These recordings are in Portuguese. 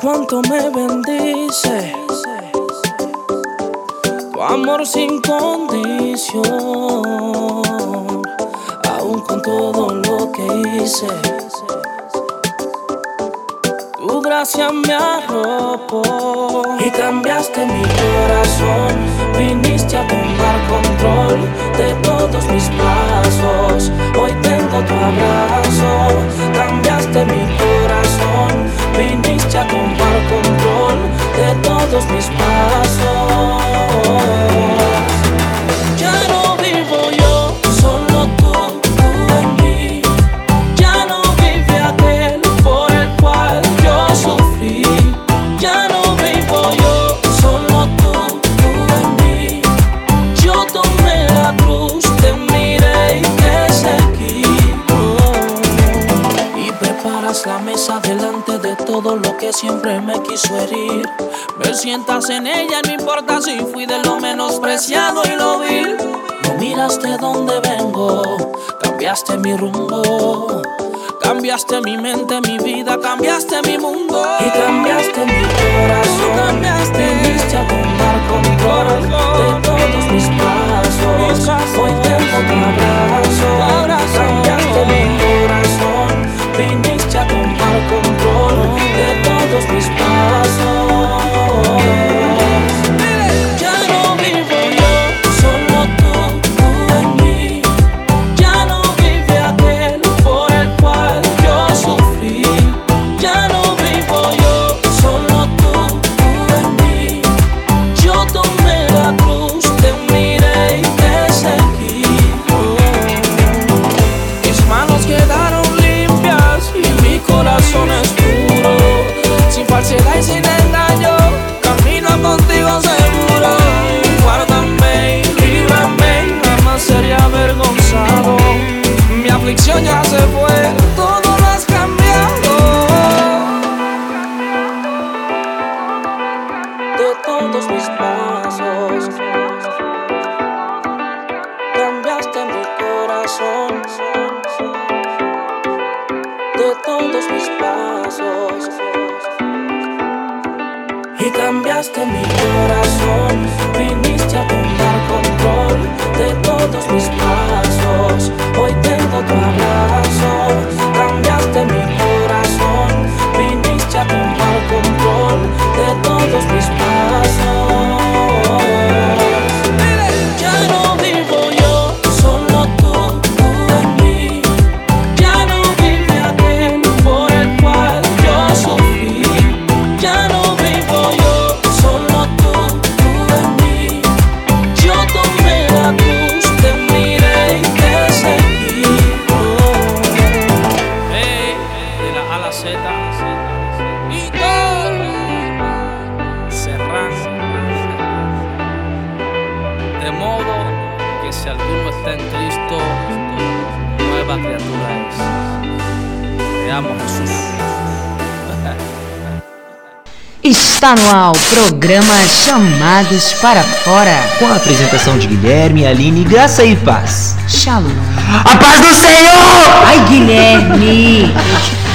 cuánto me bendice. Tu amor sin condición, aún con todo lo que hice. Tu gracia me arropó y cambiaste mi corazón. Viniste a tomar control de todos mis pasos. Hoy tengo tu abrazo, cambiaste mi corazón. Viniste a tomar control de todos mis pasos. Todo lo que siempre me quiso herir. Me sientas en ella, no importa si fui de lo menospreciado y lo vil. No miraste dónde vengo, cambiaste mi rumbo. Cambiaste mi mente, mi vida, cambiaste mi mundo. Y cambiaste mi corazón. Cambiaste. Viniste a tomar control de todos mis pasos. Hoy tengo tu abrazo. Cambiaste mi Está no ar o programa Chamados para Fora. Com a apresentação de Guilherme, Aline, Graça e Paz. Shalom. A paz do Senhor! Ai, Guilherme!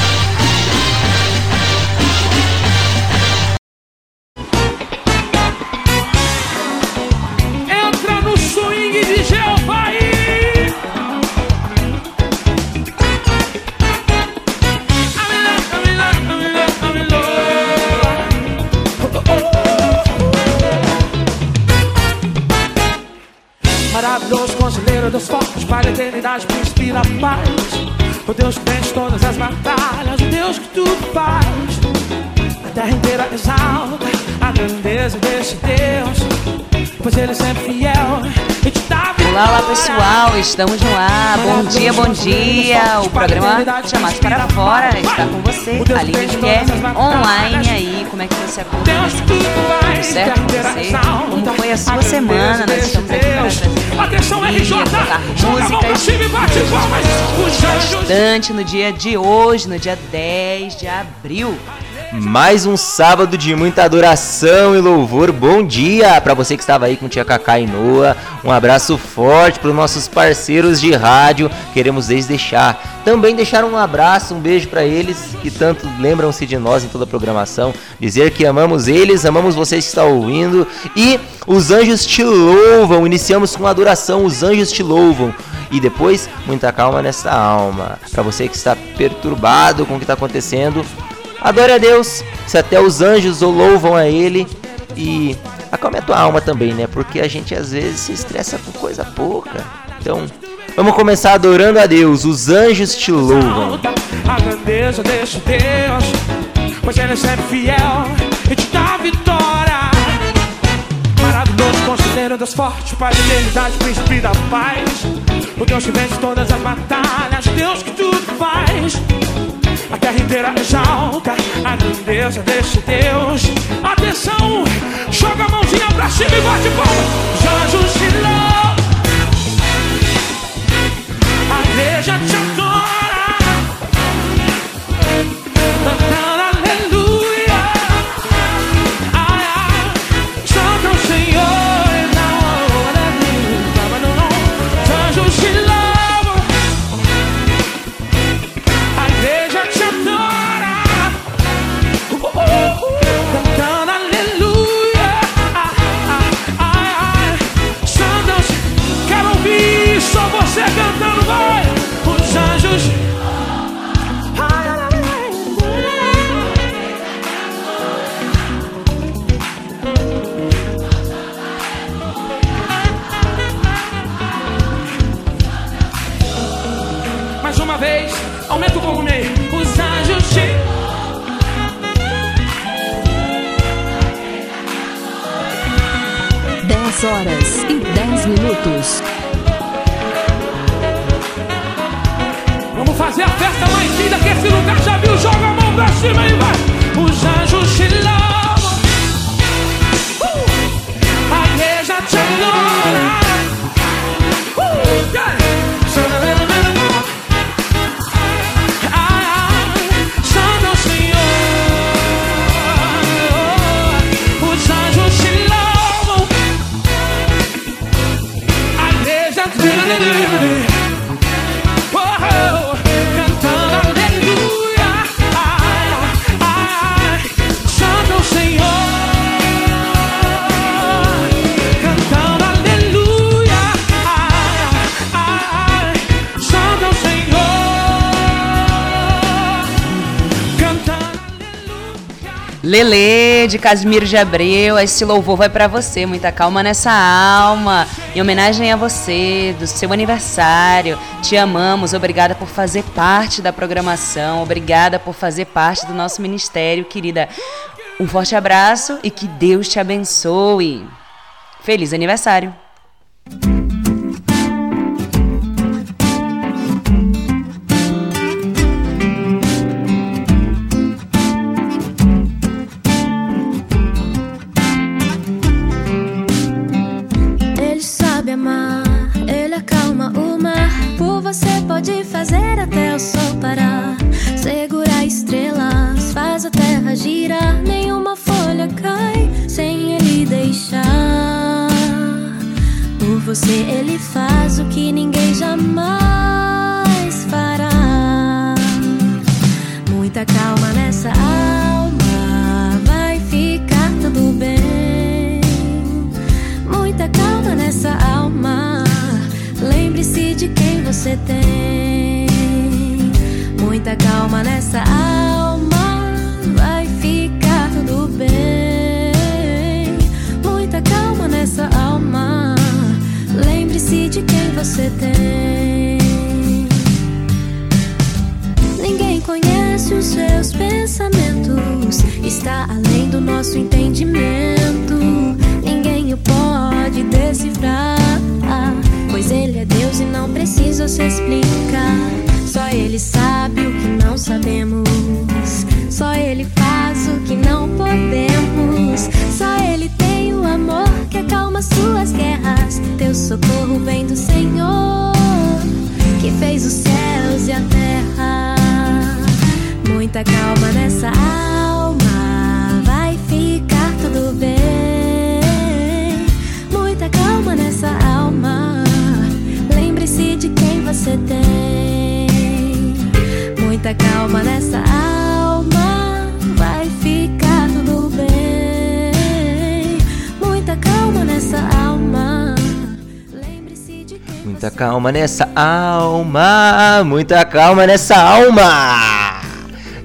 Para a eternidade, príncipe da paz. O Deus que vence todas as batalhas, o Deus que tudo faz. A terra inteira exalta a grandeza desse Deus, pois Ele é sempre fiel e te dá Olá, olá pessoal, estamos no ar. Bom dia, bom dia. O programa Chamados para Fora está com você, Aline Guilherme, online aí. Como é que você acompanha? Tudo certo com você? Como foi a sua semana? Nós estamos aqui para trazer Atenção, RJ, joga a mão pra cima e bate palmas. Os anjos bastante no dia de hoje, no dia 10 de abril. Mais um sábado de muita adoração e louvor. Bom dia para você que estava aí com tia Cacá e Noa. Um abraço forte para os nossos parceiros de rádio. Queremos desde deixar Também deixar um abraço, um beijo para eles que tanto lembram-se de nós em toda a programação. Dizer que amamos eles, amamos vocês que estão ouvindo. E os anjos te louvam. Iniciamos com adoração, os anjos te louvam. E depois, muita calma nessa alma. Para você que está perturbado com o que está acontecendo, adore a Deus. Se até os anjos o louvam a Ele. E acalme a tua alma também, né? Porque a gente às vezes se estressa com coisa pouca. Então, Vamos começar adorando a Deus. Os anjos te louvam. A grandeza desse Deus, pois ele é sempre fiel e te dá vitória. Maravilhoso, conselheiro Deus forte, Pai de eternidade, príncipe da paz. O Deus que vence todas as batalhas, Deus que tudo faz. A terra inteira exalta a grandeza desse Deus. Atenção, joga a mãozinha pra cima e bate palma. Os anjos te louvam. igreja te adora. horas e 10 minutos. Vamos fazer a festa mais linda que esse lugar já viu. Joga a mão pra cima e vai. Os anjos te louvam. Uh! A igreja te adora. Lele de Casimiro de Abreu, esse louvor vai pra você, muita calma nessa alma. Em homenagem a você, do seu aniversário. Te amamos, obrigada por fazer parte da programação, obrigada por fazer parte do nosso ministério, querida. Um forte abraço e que Deus te abençoe. Feliz aniversário. Você pode fazer até o sol parar. Segurar estrelas, faz a terra girar. Nenhuma folha cai sem ele deixar. Por você ele faz o que ninguém jamais fará. Muita calma nessa alma, você tem. Muita calma nessa alma. Vai ficar tudo bem. Muita calma nessa alma. Lembre-se de quem você tem. Ninguém conhece os seus pensamentos. Está além do nosso entendimento. Ninguém o pode decifrar. Ele é Deus e não precisa se explicar. Só ele sabe o que não sabemos. Só ele faz o que não podemos. Só ele tem o amor que acalma suas guerras. Teu socorro vem do Senhor que fez os céus e a terra. Muita calma nessa alma, vai ficar tudo bem. Muita calma nessa alma, você tem. Muita calma nessa alma, vai ficar tudo bem. Muita calma nessa alma. Lembre-se de quem Muita calma nessa alma, muita calma nessa alma.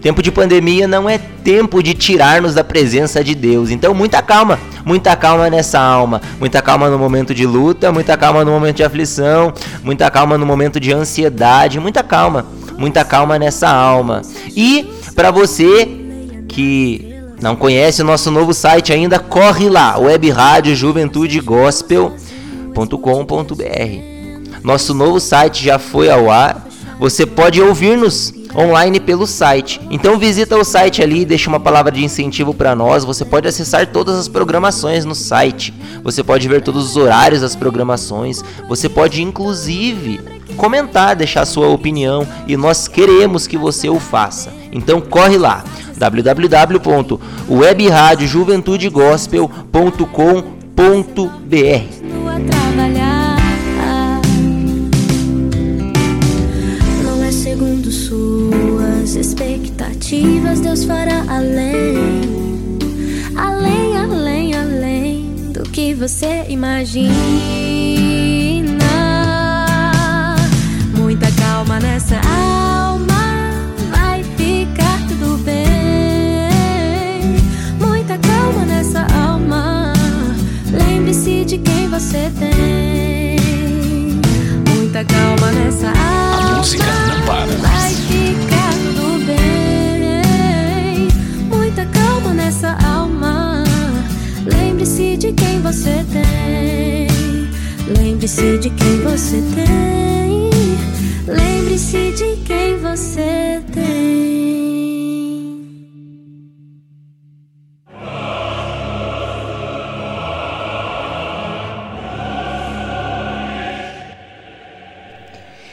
Tempo de pandemia não é tempo de tirar-nos da presença de Deus. Então, muita calma, muita calma nessa alma. Muita calma no momento de luta, muita calma no momento de aflição, muita calma no momento de ansiedade, muita calma, muita calma nessa alma. E para você que não conhece o nosso novo site ainda, corre lá, web rádio juventude gospel.com.br. Nosso novo site já foi ao ar. Você pode ouvir-nos online pelo site. Então visita o site ali, deixa uma palavra de incentivo para nós. Você pode acessar todas as programações no site. Você pode ver todos os horários das programações. Você pode inclusive comentar, deixar sua opinião e nós queremos que você o faça. Então corre lá www.webradiojuventudegospel.com.br além, além, além, além do que você imagina. Muita calma nessa alma, vai ficar tudo bem. Muita calma nessa alma, lembre-se de quem você tem. Muita calma nessa alma. A música não para. Vai ficar tudo nessa alma. Lembre-se de quem você tem. Lembre-se de quem você tem. Lembre-se de quem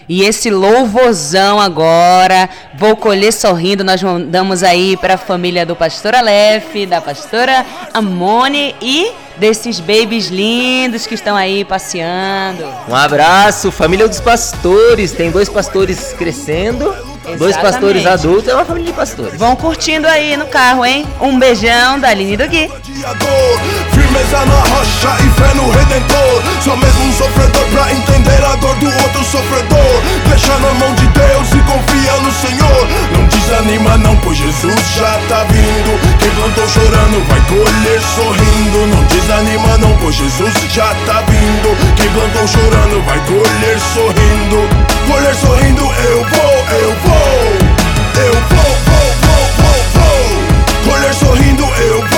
E esse louvorzão agora, vou colher sorrindo, nós mandamos aí para a família do pastor Aleph, da pastora Amone e desses babies lindos que estão aí passeando. Um abraço, família dos pastores. Tem dois pastores crescendo, dois Exatamente. pastores adultos, é uma família de pastores. Vão curtindo aí no carro, hein? Um beijão da Aline e do Gui. Firmeza na rocha e fé no Redentor. Só mesmo um sofredor pra entender a dor do outro sofredor. Deixa na mão de Deus e confia no Senhor. Não desanima não, pois Jesus já tá vindo. Quem plantou chorando vai colher sorrindo. Não desanima não, pois Jesus já tá vindo. Quem plantou chorando vai colher sorrindo. Colher sorrindo eu vou, eu vou. Eu vou, vou, vou, vou, vou. Colher sorrindo eu vou,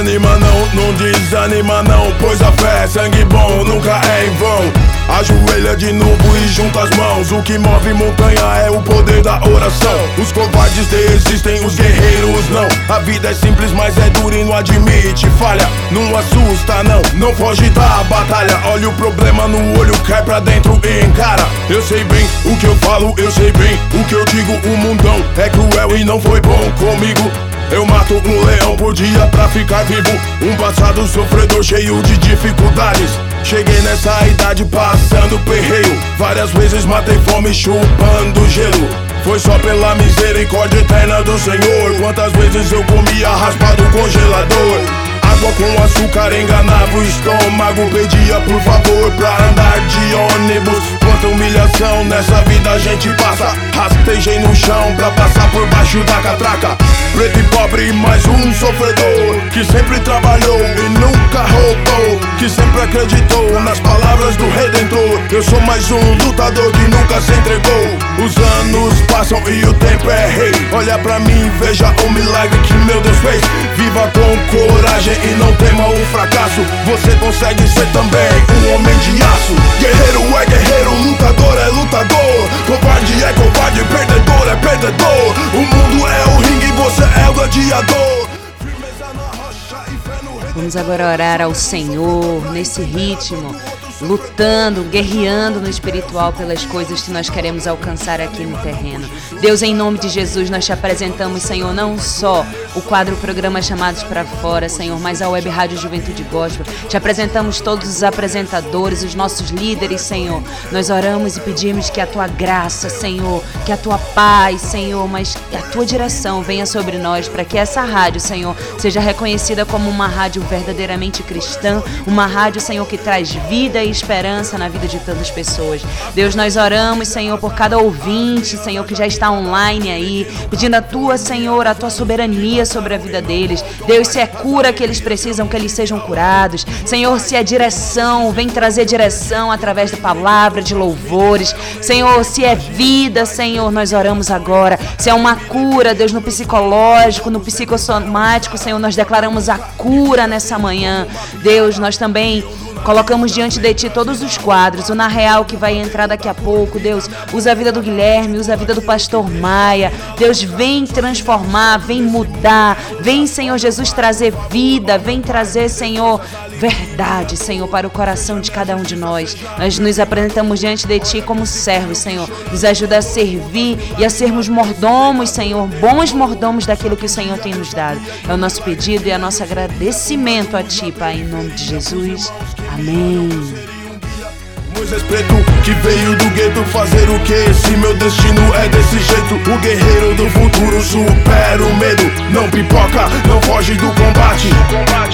desanima não, não desanima não Pois a fé é sangue bom, nunca é em vão. Ajoelha de novo e junta as mãos O que move montanha é o poder da oração. Os covardes desistem, os guerreiros não. A vida é simples, mas é dura e não admite falha. Não assusta não, não foge da batalha. Olha o problema no olho, cai pra dentro e encara. Eu sei bem o que eu falo, eu sei bem o que eu digo O mundão é cruel e não foi bom comigo eu mato um leão por dia pra ficar vivo. Um passado sofredor cheio de dificuldades. Cheguei nessa idade passando perreio. Várias vezes matei fome chupando gelo. Foi só pela misericórdia eterna do Senhor. Quantas vezes eu comia raspado congelador Água com açúcar enganava o estômago. Pedia por favor pra andar de ônibus. Quanta humilhação nessa vida a gente passa. Rastejei no chão pra passar por baixo da catraca. Preto e pobre, mais um sofredor Que sempre trabalhou e nunca roubou Que sempre acreditou nas palavras do Redentor. Eu sou mais um lutador que nunca se entregou. Os anos passam e o tempo é rei. Olha pra mim, veja o milagre que meu Deus fez. Viva com coragem e não tema o fracasso Você consegue ser também um homem de aço. Guerreiro é guerreiro, lutador é lutador. Covarde é covarde, perdedor é perdedor. O mundo é o ringue e você é o gladiador. Vamos agora orar ao Senhor nesse ritmo. Lutando, guerreando no espiritual pelas coisas que nós queremos alcançar aqui no terreno. Deus, em nome de Jesus, nós te apresentamos, Senhor, não só o quadro Programa Chamados para Fora, Senhor, mas a Web Rádio Juventude Gospel. Te apresentamos todos os apresentadores, os nossos líderes, Senhor. Nós oramos e pedimos que a tua graça, Senhor, que a tua paz, Senhor, mas que a tua direção venha sobre nós para que essa rádio, Senhor, seja reconhecida como uma rádio verdadeiramente cristã, uma rádio, Senhor, que traz vida e esperança na vida de tantas pessoas. Deus, nós oramos, Senhor, por cada ouvinte, Senhor, que já está online aí, pedindo a tua, Senhor, a tua soberania sobre a vida deles. Deus, se é cura que eles precisam, que eles sejam curados. Senhor, se é direção, vem trazer direção através da palavra, de louvores. Senhor, se é vida, Senhor, nós oramos agora. Se é uma cura, Deus, no psicológico, no psicossomático, Senhor, nós declaramos a cura nessa manhã. Deus, nós também Colocamos diante de Ti todos os quadros, o Na Real que vai entrar daqui a pouco, Deus, usa a vida do Guilherme, usa a vida do pastor Maia, Deus, vem transformar, vem mudar, vem, Senhor Jesus, trazer vida, vem trazer, Senhor, verdade, Senhor, para o coração de cada um de nós. Nós nos apresentamos diante de Ti como servos, Senhor, nos ajuda a servir e a sermos mordomos, Senhor, bons mordomos daquilo que o Senhor tem nos dado. É o nosso pedido e é nosso agradecimento a Ti, Pai, em nome de Jesus. Amém. Moisés preto que veio do gueto fazer o que? Se meu destino é desse jeito O guerreiro do futuro supera o medo. Não pipoca, não foge do combate.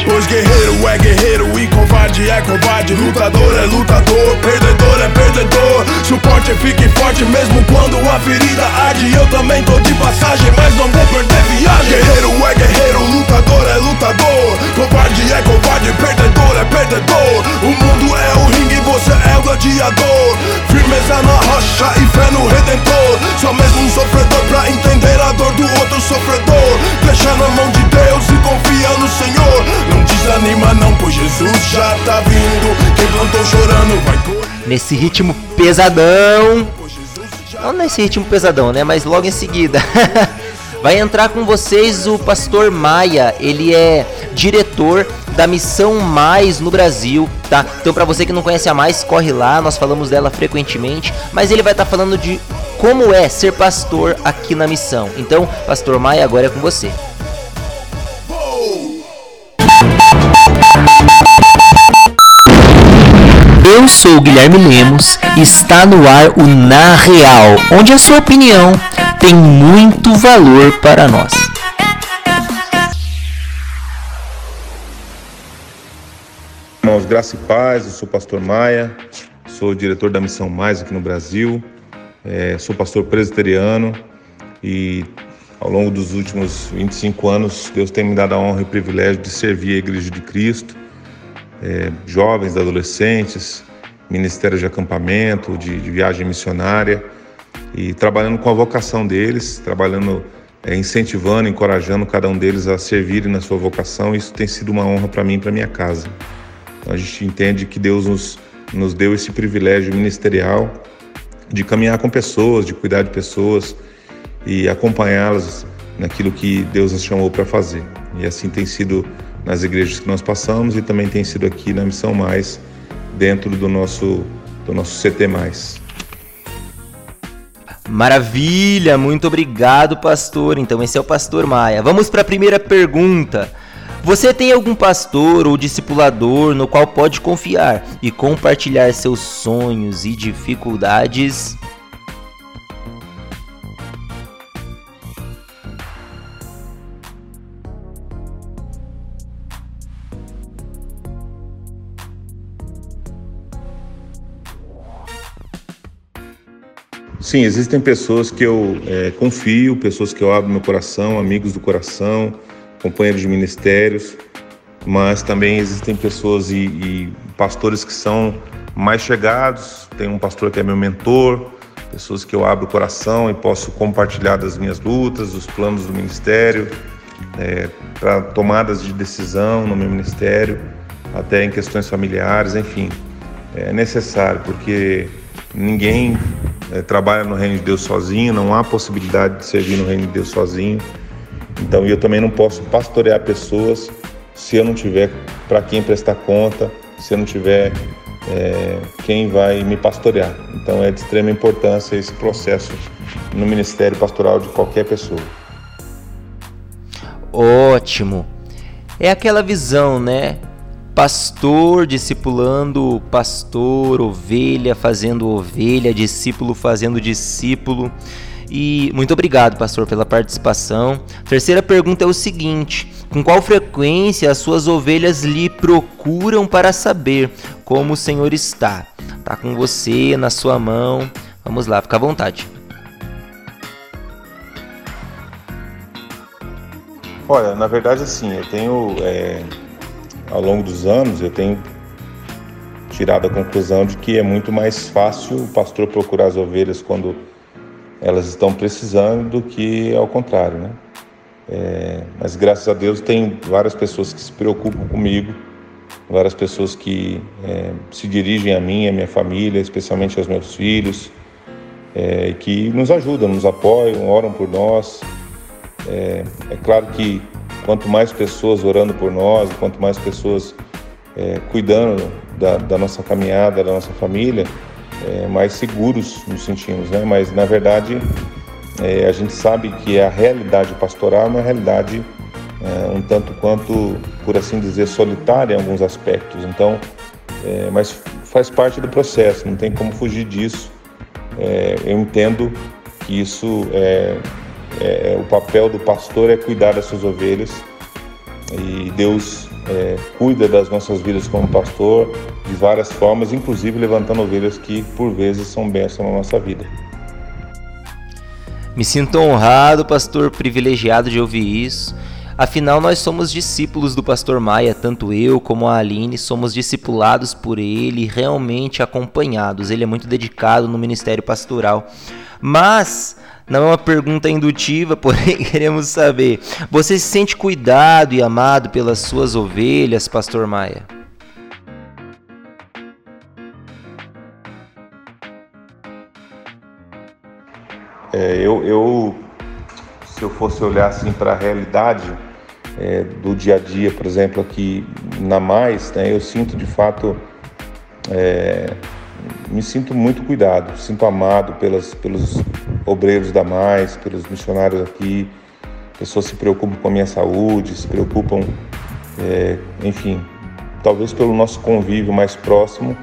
Pois guerreiro é guerreiro e covarde é covarde. Lutador é lutador, perdedor é perdedor. Suporte fique forte mesmo quando a ferida arde. Eu também tô de passagem, mas não vou perder viagem. Guerreiro é guerreiro, lutador é lutador. Covarde é covarde, perdedor é perdedor. O mundo é o ringue, você é o gladiador Firmeza na rocha e fé no redentor Só mesmo um sofredor pra entender a dor do outro sofredor Deixa na mão de Deus e confia no Senhor Não desanima não, pois Jesus já tá vindo Quem plantou chorando vai colher Nesse ritmo pesadão. Não nesse ritmo pesadão, né? Mas logo em seguida. Vai entrar com vocês o pastor Maia. Ele é diretor da Missão Mais no Brasil, tá? Então para você que não conhece a Mais, corre lá, nós falamos dela frequentemente, mas ele vai estar tá falando de como é ser pastor aqui na missão. Então, pastor Maia, agora é com você. Eu sou Guilherme Lemos e está no ar o Na Real, onde a sua opinião tem muito valor para nós. Irmãos, graça e paz, eu sou o pastor Maia, sou diretor da Missão Mais aqui no Brasil, é, sou pastor presbiteriano e ao longo dos últimos 25 anos Deus tem me dado a honra e privilégio de servir a Igreja de Cristo, é, jovens, adolescentes, ministério de acampamento, de, de, viagem missionária e trabalhando com a vocação deles, trabalhando, é, incentivando, encorajando cada um deles a servirem na sua vocação. Isso tem sido uma honra para mim e para minha casa. Então, a gente entende que Deus nos, nos deu esse privilégio ministerial de caminhar com pessoas, de cuidar de pessoas e acompanhá-las naquilo que Deus nos chamou para fazer. E assim tem sido nas igrejas que nós passamos e também tem sido aqui na Missão Mais, dentro do nosso, do nosso CT. Maravilha, muito obrigado, pastor. Então, esse é o Pastor Maia. Vamos para a primeira pergunta. Você tem algum pastor ou discipulador no qual pode confiar e compartilhar seus sonhos e dificuldades? Sim, existem pessoas que eu é, confio, pessoas que eu abro meu coração, amigos do coração, companheiros de ministérios, mas também existem pessoas e, e pastores que são mais chegados. Tem um pastor que é meu mentor, pessoas que eu abro o coração e posso compartilhar das minhas lutas, dos planos do ministério, é, para tomadas de decisão no meu ministério, até em questões familiares, enfim. É necessário, porque ninguém é, trabalha no reino de Deus sozinho, não há possibilidade de servir no reino de Deus sozinho. Então eu também não posso pastorear pessoas se eu não tiver para quem prestar conta, se eu não tiver é, quem vai me pastorear. Então é de extrema importância esse processo no ministério pastoral de qualquer pessoa. Ótimo. É aquela visão, né? Pastor discipulando pastor, ovelha fazendo ovelha, discípulo fazendo discípulo. E muito obrigado, pastor, pela participação. Terceira pergunta é o seguinte: com qual frequência as suas ovelhas lhe procuram para saber como o Senhor está? Tá com você, na sua mão. Vamos lá, fica à vontade. Olha, na verdade, assim, eu tenho, é, ao longo dos anos, eu tenho tirado a conclusão de que é muito mais fácil o pastor procurar as ovelhas quando elas estão precisando do que ao contrário, né? É, mas graças a Deus tem várias pessoas que se preocupam comigo, várias pessoas que é, se dirigem a mim, a minha família, especialmente aos meus filhos, é, que nos ajudam, nos apoiam, oram por nós. É, é, claro que quanto mais pessoas orando por nós, quanto mais pessoas é, cuidando da, da nossa caminhada, da nossa família, é, mais seguros nos sentimos, né? Mas na verdade é, a gente sabe que a realidade pastoral é uma realidade é, um tanto quanto, por assim dizer, solitária em alguns aspectos. Então, é, mas faz parte do processo, não tem como fugir disso. É, eu entendo que isso é, é, o papel do pastor é cuidar das suas ovelhas e Deus é, cuida das nossas vidas como pastor de várias formas, inclusive levantando ovelhas que por vezes são bênçãos na nossa vida. Me sinto honrado, pastor, privilegiado de ouvir isso. Afinal, nós somos discípulos do pastor Maia, tanto eu como a Aline somos discipulados por ele, realmente acompanhados. Ele é muito dedicado no ministério pastoral. Mas não é uma pergunta indutiva, porém queremos saber: você se sente cuidado e amado pelas suas ovelhas, Pastor Maia? É, eu, eu, se eu fosse olhar assim para a realidade é, do dia a dia, por exemplo, aqui na Mais, né, eu sinto de fato é, me sinto muito cuidado, sinto amado pelas, pelos obreiros da Mais, pelos missionários aqui. Pessoas se preocupam com a minha saúde, se preocupam, é, enfim, talvez pelo nosso convívio mais próximo,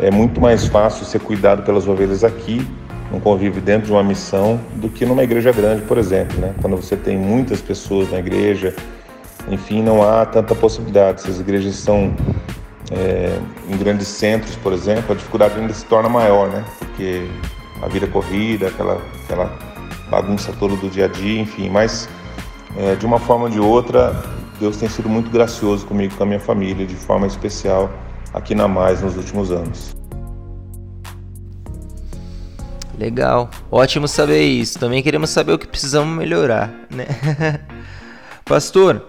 é muito mais fácil ser cuidado pelas ovelhas aqui, num convívio dentro de uma missão, do que numa igreja grande, por exemplo. Né? Quando você tem muitas pessoas na igreja, enfim, não há tanta possibilidade. Se as igrejas são é, em grandes centros, por exemplo, a dificuldade ainda se torna maior, né? Porque a vida corrida, aquela, aquela bagunça toda do dia a dia, enfim. Mas, é, de uma forma ou de outra, Deus tem sido muito gracioso comigo, com a minha família, de forma especial aqui na Mais nos últimos anos. Legal, ótimo saber isso. Também queremos saber o que precisamos melhorar, né? Pastor,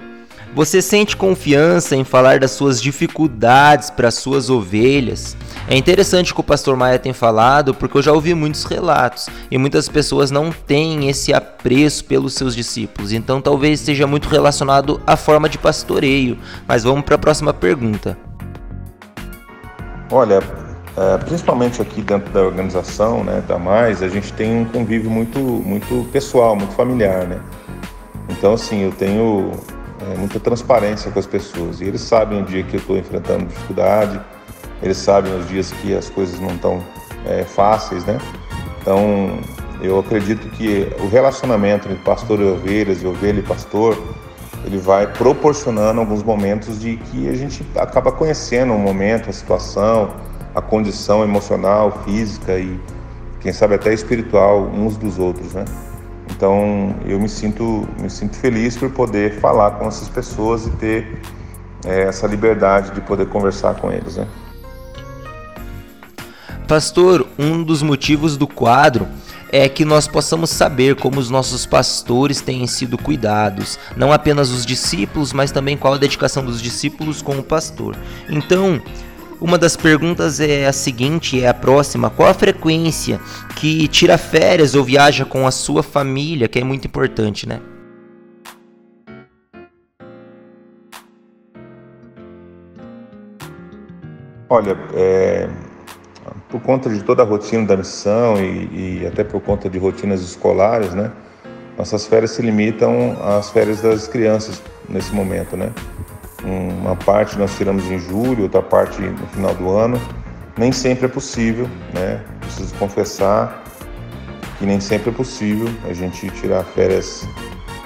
você sente confiança em falar das suas dificuldades para suas ovelhas? É interessante o que o pastor Maia tem falado, porque eu já ouvi muitos relatos e muitas pessoas não têm esse apreço pelos seus discípulos. Então talvez esteja muito relacionado à forma de pastoreio. Mas vamos para a próxima pergunta. Olha, é, principalmente aqui dentro da organização, né, da Mais, a gente tem um convívio muito, muito pessoal, muito familiar, né? Então, assim, eu tenho é, muita transparência com as pessoas. E eles sabem o dia que eu estou enfrentando dificuldade, eles sabem os dias que as coisas não estão é, fáceis, né? Então, eu acredito que o relacionamento entre pastor e ovelhas e ovelha e pastor, ele vai proporcionando alguns momentos de que a gente acaba conhecendo o momento, a situação, a condição emocional, física e quem sabe até espiritual uns dos outros, né? Então eu me sinto, me sinto feliz por poder falar com essas pessoas e ter é, essa liberdade de poder conversar com eles. Né? Pastor, um dos motivos do quadro é que nós possamos saber como os nossos pastores têm sido cuidados, não apenas os discípulos, mas também qual a dedicação dos discípulos com o pastor. Então, uma das perguntas é a seguinte, é a próxima: qual a frequência que tira férias ou viaja com a sua família, que é muito importante, né? Olha, é, por conta de toda a rotina da missão e, e, até por conta de rotinas escolares, né? Nossas férias se limitam às férias das crianças nesse momento, né? Uma parte nós tiramos em julho, outra parte no final do ano. Nem sempre é possível, né? Preciso confessar que nem sempre é possível a gente tirar férias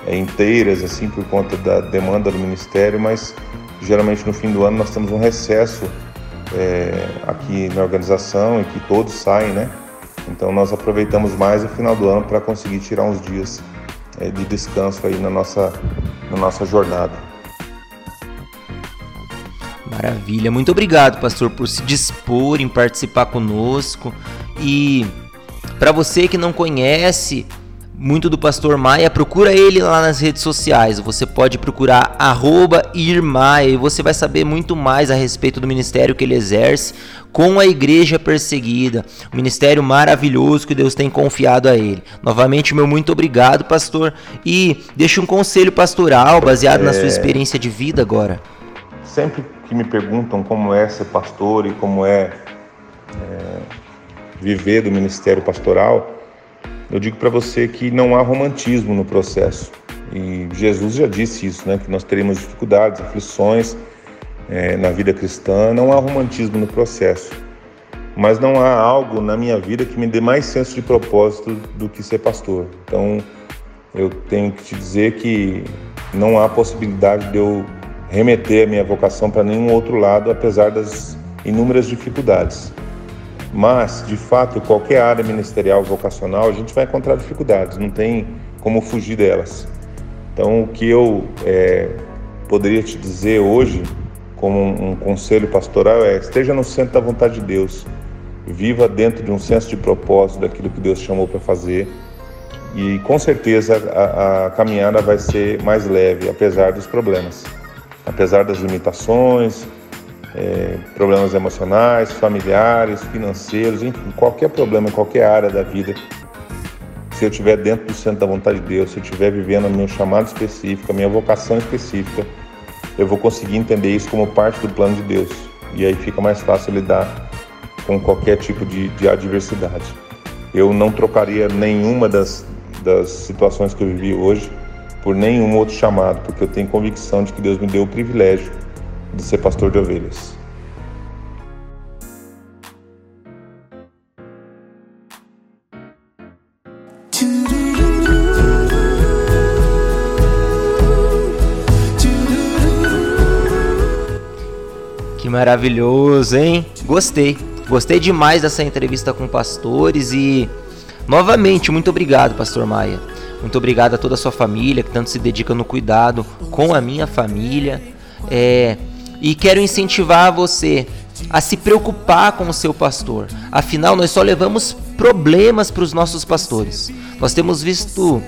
é, inteiras assim por conta da demanda do ministério, mas geralmente no fim do ano nós temos um recesso é, aqui na organização e que todos saem, né? Então nós aproveitamos mais o final do ano para conseguir tirar uns dias é, de descanso aí na nossa, na nossa jornada. Maravilha, muito obrigado, pastor, por se dispor em participar conosco. E para você que não conhece muito do Pastor Maia, procura ele lá nas redes sociais. Você pode procurar @irmaia e você vai saber muito mais a respeito do ministério que ele exerce com a igreja perseguida. Um ministério maravilhoso que Deus tem confiado a ele. Novamente, meu muito obrigado, pastor, e deixa um conselho pastoral baseado é... na sua é. experiência de vida agora. Sempre que me perguntam como é ser pastor e como é, é viver do ministério pastoral, eu digo para você que não há romantismo no processo. E Jesus já disse isso, né? Que nós teremos dificuldades, aflições é, na vida cristã. Não há romantismo no processo. Mas não há algo na minha vida que me dê mais senso de propósito do que ser pastor. Então, eu tenho que te dizer que não há possibilidade de eu remeter a minha vocação para nenhum outro lado, apesar das inúmeras dificuldades. Mas, de fato, qualquer área ministerial vocacional, a gente vai encontrar dificuldades, não tem como fugir delas. Então, o que eu é, poderia te dizer hoje, como um, um conselho pastoral, é: esteja no centro da vontade de Deus, viva dentro de um senso de propósito daquilo que Deus chamou para fazer, e com certeza a, a caminhada vai ser mais leve, apesar dos problemas, apesar das limitações, é, problemas emocionais, familiares, financeiros, enfim, qualquer problema em qualquer área da vida, se eu estiver dentro do centro da vontade de Deus, se eu estiver vivendo a minha chamada específica, a minha vocação específica, eu vou conseguir entender isso como parte do plano de Deus. E aí fica mais fácil lidar com qualquer tipo de, de adversidade. Eu não trocaria nenhuma das, das situações que eu vivi hoje por nenhum outro chamado, porque eu tenho convicção de que Deus me deu o privilégio de ser pastor de ovelhas. Que maravilhoso, hein? Gostei. Gostei demais dessa entrevista com pastores e novamente muito obrigado, pastor Maia. Muito obrigado a toda a sua família que tanto se dedica no cuidado com a minha família. É, e quero incentivar você a se preocupar com o seu pastor. Afinal, nós só levamos problemas para os nossos pastores. Nós temos visto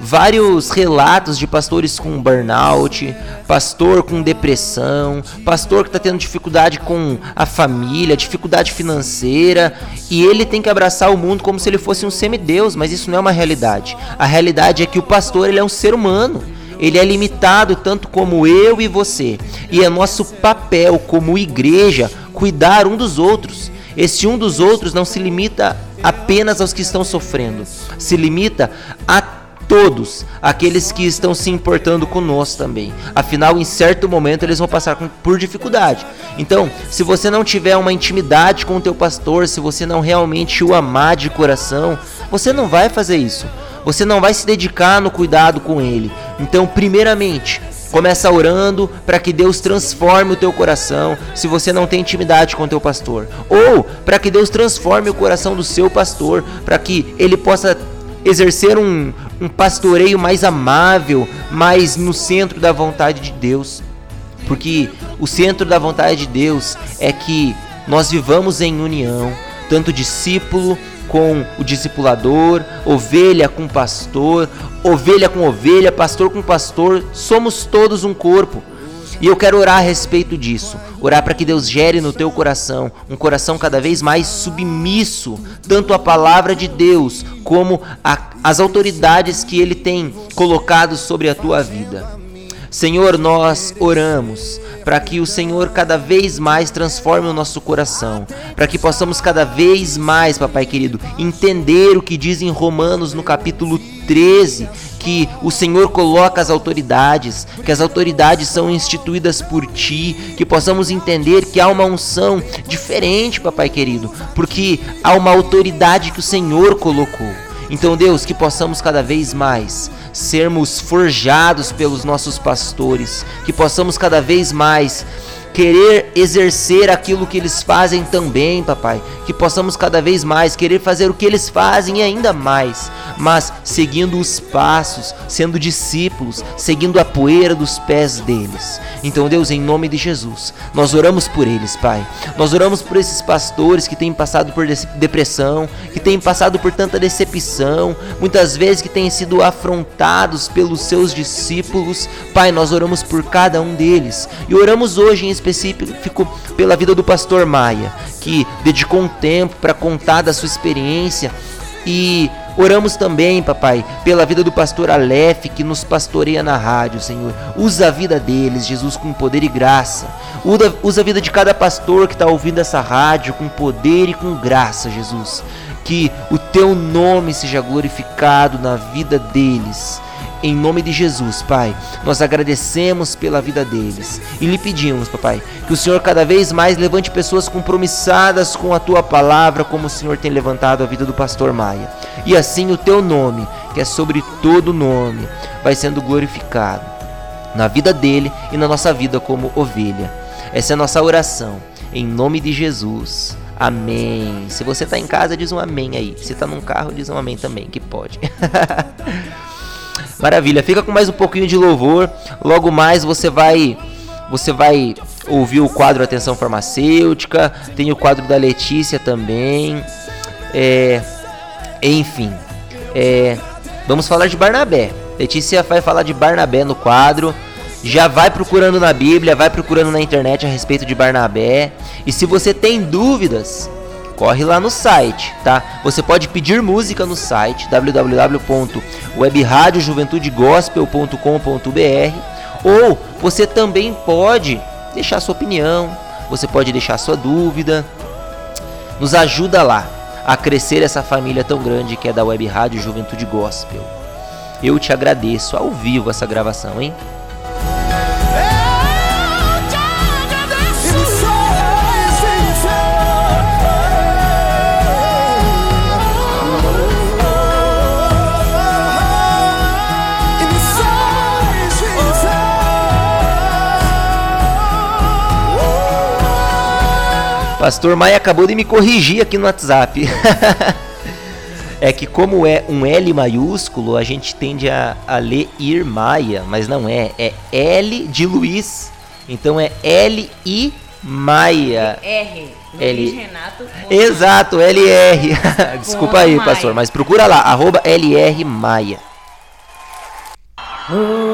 vários relatos de pastores com burnout, pastor com depressão, pastor que está tendo dificuldade com a família, dificuldade financeira, e ele tem que abraçar o mundo como se ele fosse um semideus, mas isso não é uma realidade. A realidade é que o pastor ele é um ser humano ele é limitado tanto como eu e você. E é nosso papel como igreja cuidar um dos outros. Esse um dos outros não se limita apenas aos que estão sofrendo, se limita a todos aqueles que estão se importando conosco também. Afinal, em certo momento eles vão passar por dificuldade. Então, se você não tiver uma intimidade com o teu pastor, se você não realmente o amar de coração, você não vai fazer isso. Você não vai se dedicar no cuidado com ele. Então, primeiramente, Começa orando para que Deus transforme o teu coração, se você não tem intimidade com o teu pastor. Ou para que Deus transforme o coração do seu pastor, para que ele possa exercer um, um pastoreio mais amável, mais no centro da vontade de Deus. Porque o centro da vontade de Deus é que nós vivamos em união, tanto discípulo com o discipulador, ovelha com pastor, ovelha com ovelha, pastor com pastor, somos todos um corpo. E eu quero orar a respeito disso. Orar para que Deus gere no teu coração um coração cada vez mais submisso, tanto à palavra de Deus como às autoridades que Ele tem colocado sobre a tua vida. Senhor, nós oramos para que o Senhor cada vez mais transforme o nosso coração, para que possamos cada vez mais, papai querido, entender o que diz em Romanos no capítulo 13, que o Senhor coloca as autoridades, que as autoridades são instituídas por ti, que possamos entender que há uma unção diferente, papai querido, porque há uma autoridade que o Senhor colocou. Então, Deus, que possamos cada vez mais sermos forjados pelos nossos pastores, que possamos cada vez mais querer exercer aquilo que eles fazem também, papai. Que possamos cada vez mais querer fazer o que eles fazem e ainda mais, mas seguindo os passos, sendo discípulos, seguindo a poeira dos pés deles. Então, Deus, em nome de Jesus, nós oramos por eles, Pai. Nós oramos por esses pastores que têm passado por depressão, que têm passado por tanta decepção, muitas vezes que têm sido afrontados pelos seus discípulos. Pai, nós oramos por cada um deles e oramos hoje em específico pela vida do pastor Maia, que dedicou um tempo para contar da sua experiência e oramos também, papai, pela vida do pastor Aleph, que nos pastoreia na rádio, Senhor. Usa a vida deles, Jesus, com poder e graça. Usa, a vida de cada pastor que está ouvindo essa rádio com poder e com graça, Jesus. Que o teu nome seja glorificado na vida deles em nome de Jesus, Pai, nós agradecemos pela vida deles e lhe pedimos, Papai, que o Senhor cada vez mais levante pessoas compromissadas com a tua palavra, como o Senhor tem levantado a vida do pastor Maia. E assim o teu nome, que é sobre todo nome, vai sendo glorificado na vida dele e na nossa vida como ovelha. Essa é a nossa oração, em nome de Jesus. Amém. Se você está em casa, diz um amém aí. Se está num carro, diz um amém também, que pode. Maravilha, fica com mais um pouquinho de louvor. Logo mais você vai você vai ouvir o quadro Atenção Farmacêutica, tem o quadro da Letícia também. É, enfim, é, vamos falar de Barnabé. Letícia vai falar de Barnabé no quadro. Já vai procurando na Bíblia, vai procurando na internet a respeito de Barnabé. E se você tem dúvidas, corre lá no site, tá? Você pode pedir música no site www.webradiojuventudegospel.com.br ou você também pode deixar sua opinião, você pode deixar sua dúvida. Nos ajuda lá a crescer essa família tão grande que é da Web Rádio Juventude Gospel. Eu te agradeço ao vivo essa gravação, hein? Pastor Maia acabou de me corrigir aqui no WhatsApp. é que como é um L maiúsculo, a gente tende a, a ler Ir Maia, mas não é, é L de Luiz. Então é L I Maia. R. L... Renato. Exato, LR. Desculpa aí, pastor, mas procura lá, arroba LR Maia. Oh.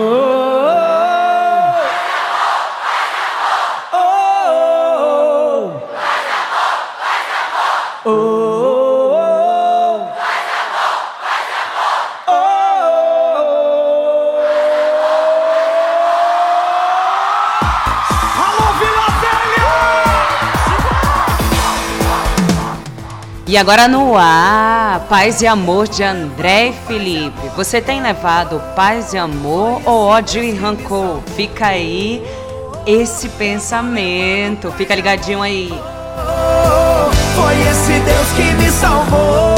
E agora no ar, Paz e Amor de André e Felipe. Você tem levado paz e amor ou ódio e rancor? Fica aí esse pensamento. Fica ligadinho aí. Foi esse Deus que me salvou.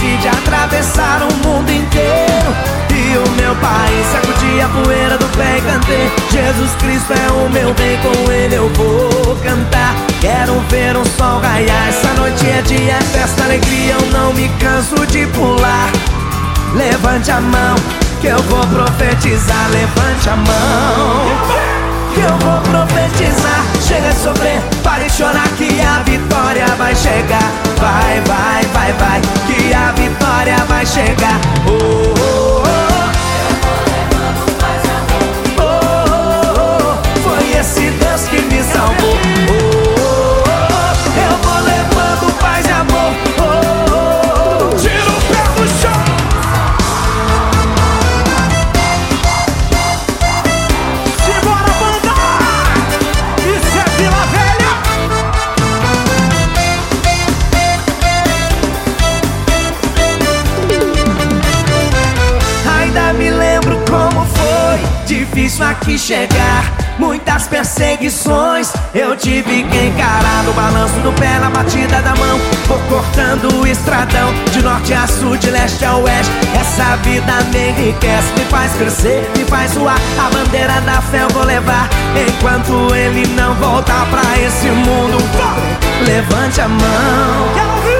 Esqueci de atravessar o mundo inteiro. E o meu país sacudi a poeira do pé e cantei Jesus Cristo é o meu bem, com ele eu vou cantar. Quero ver o sol raiar, essa noite é dia, é festa, alegria Eu não me canso de pular. Levante a mão, que eu vou profetizar Levante a mão que eu vou profetizar. Chega de sofrer, pare de chorar que a vitória vai chegar. Vai, vai, vai, vai, que a vitória vai chegar. Oh, oh, oh. oh, oh, oh. oh, oh. Foi esse Deus que me salvou. Aqui chegar. Muitas perseguições eu tive que encarar no balanço do pé, na batida da mão. Vou cortando o estradão de norte a sul, de leste a oeste. Essa vida me enriquece, me faz crescer, me faz voar. A bandeira da fé eu vou levar enquanto ele não voltar pra esse mundo. Levante a mão.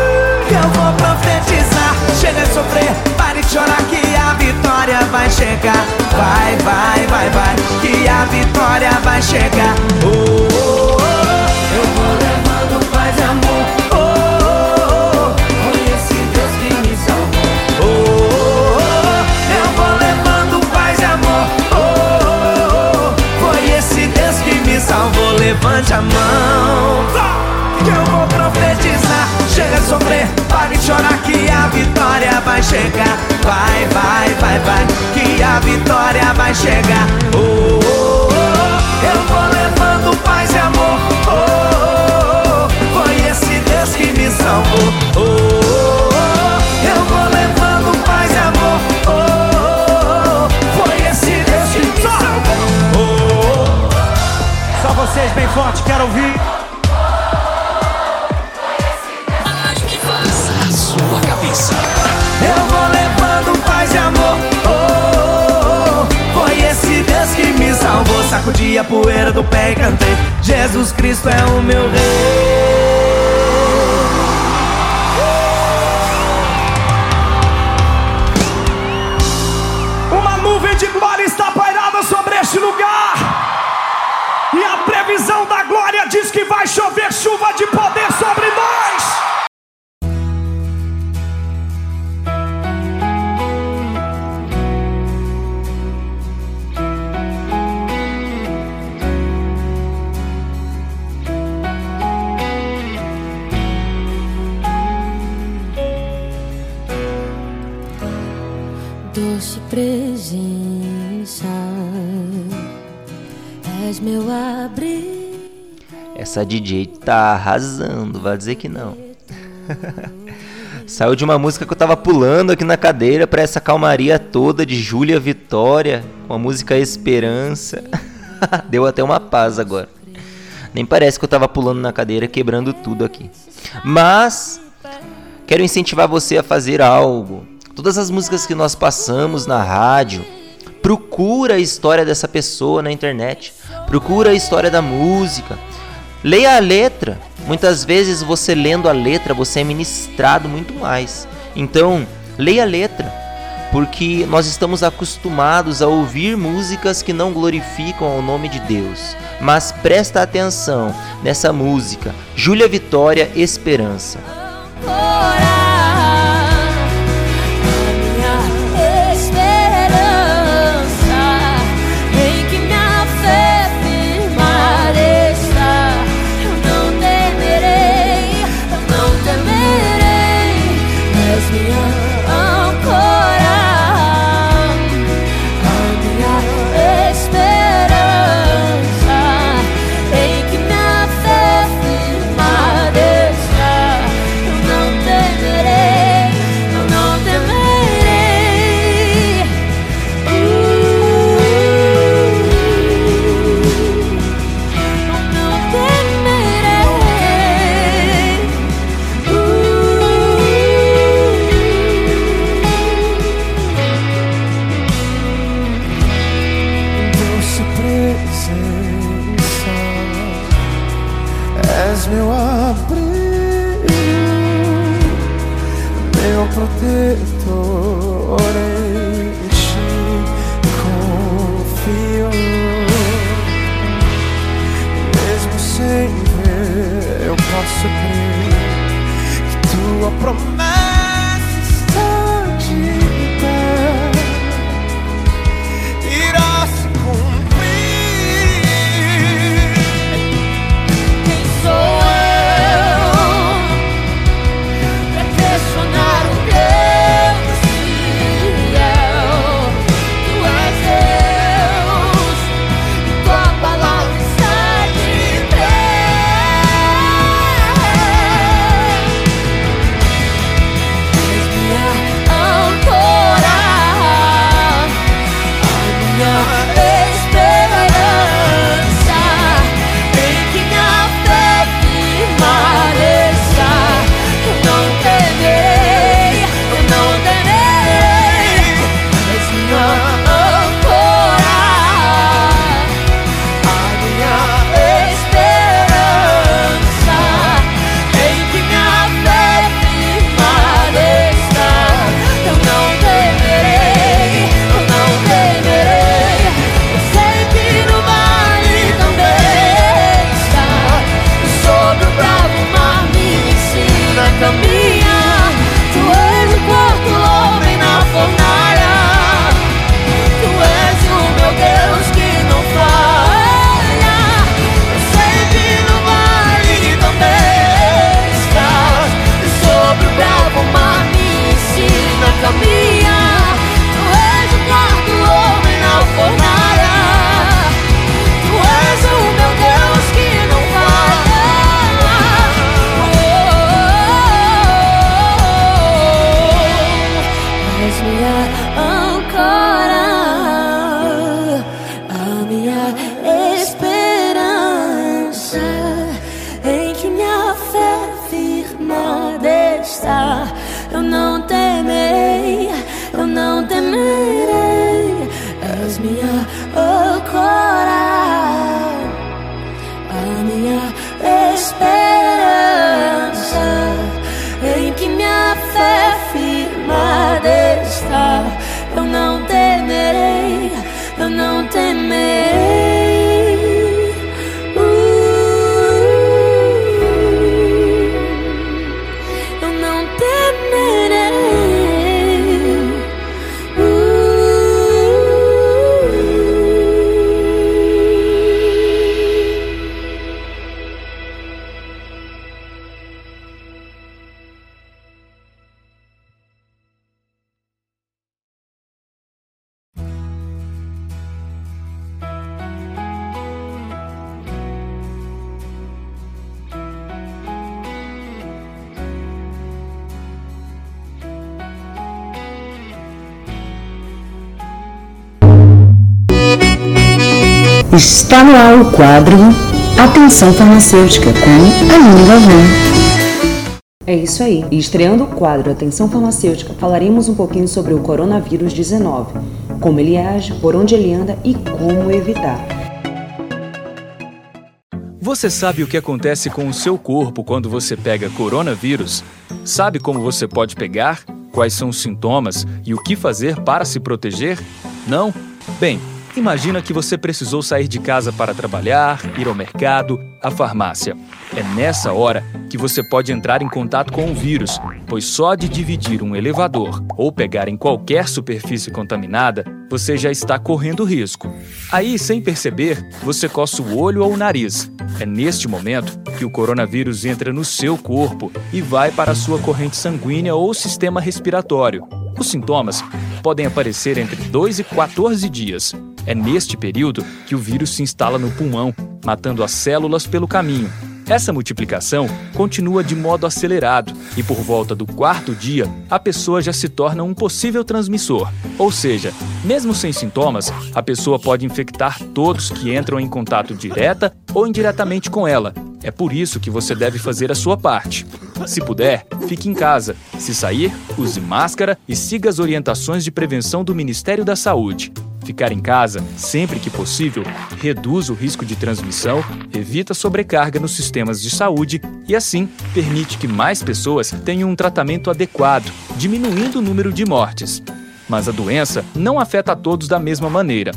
Que eu vou profetizar Chega de sofrer, pare de chorar Que vitória vai chegar Vai, vai, vai, vai Que a vitória vai chegar oh, oh, oh. Eu vou levando paz e amor oh, oh, oh. Foi esse Deus que me salvou oh, oh, oh. Eu vou levando paz e amor oh, oh, oh. Foi esse Deus que me salvou Levante a mão que eu vou profetizar. Chega de sofrer, pare de chorar que a vitória vai chegar. Vai, vai, vai, vai, que a vitória vai chegar. Oh, oh, oh, eu vou levando paz e amor. Oh, oh, oh, foi esse Deus que me salvou. Oh, oh, oh, eu vou levando paz e amor. Oh, oh, oh, foi esse Deus que me salvou. Oh, oh, Só vocês bem forte, quero ouvir. Levando paz e amor. Oh, oh, oh. Foi esse Deus que me salvou. Sacudi a poeira do pé e cantei. Jesus Cristo é o meu rei. Uma nuvem de glória está pairada sobre este lugar. E a previsão da glória diz que vai chover chuva de Essa DJ tá arrasando, vai dizer que não. Saiu de uma música que eu tava pulando aqui na cadeira pra essa calmaria toda de Júlia Vitória, com a música Esperança. Deu até uma paz agora. Nem parece que eu tava pulando na cadeira, quebrando tudo aqui. Mas quero incentivar você a fazer algo. Todas as músicas que nós passamos na rádio, procura a história dessa pessoa na internet. Procura a história da música. Leia a letra. Muitas vezes você lendo a letra, você é ministrado muito mais. Então, leia a letra, porque nós estamos acostumados a ouvir músicas que não glorificam o nome de Deus. Mas presta atenção nessa música, Júlia Vitória Esperança. Está no ar o quadro Atenção Farmacêutica com Aline Galvão. É isso aí. E estreando o quadro Atenção Farmacêutica, falaremos um pouquinho sobre o coronavírus 19, como ele age, por onde ele anda e como evitar. Você sabe o que acontece com o seu corpo quando você pega coronavírus? Sabe como você pode pegar? Quais são os sintomas e o que fazer para se proteger? Não? Bem, Imagina que você precisou sair de casa para trabalhar, ir ao mercado, à farmácia. É nessa hora que você pode entrar em contato com o vírus, pois só de dividir um elevador ou pegar em qualquer superfície contaminada, você já está correndo risco. Aí, sem perceber, você coça o olho ou o nariz. É neste momento que o coronavírus entra no seu corpo e vai para a sua corrente sanguínea ou sistema respiratório. Os sintomas podem aparecer entre 2 e 14 dias. É neste período que o vírus se instala no pulmão, matando as células pelo caminho. Essa multiplicação continua de modo acelerado e, por volta do quarto dia, a pessoa já se torna um possível transmissor. Ou seja, mesmo sem sintomas, a pessoa pode infectar todos que entram em contato direta ou indiretamente com ela. É por isso que você deve fazer a sua parte. Se puder, fique em casa. Se sair, use máscara e siga as orientações de prevenção do Ministério da Saúde. Ficar em casa, sempre que possível, reduz o risco de transmissão, evita sobrecarga nos sistemas de saúde e, assim, permite que mais pessoas tenham um tratamento adequado, diminuindo o número de mortes. Mas a doença não afeta a todos da mesma maneira.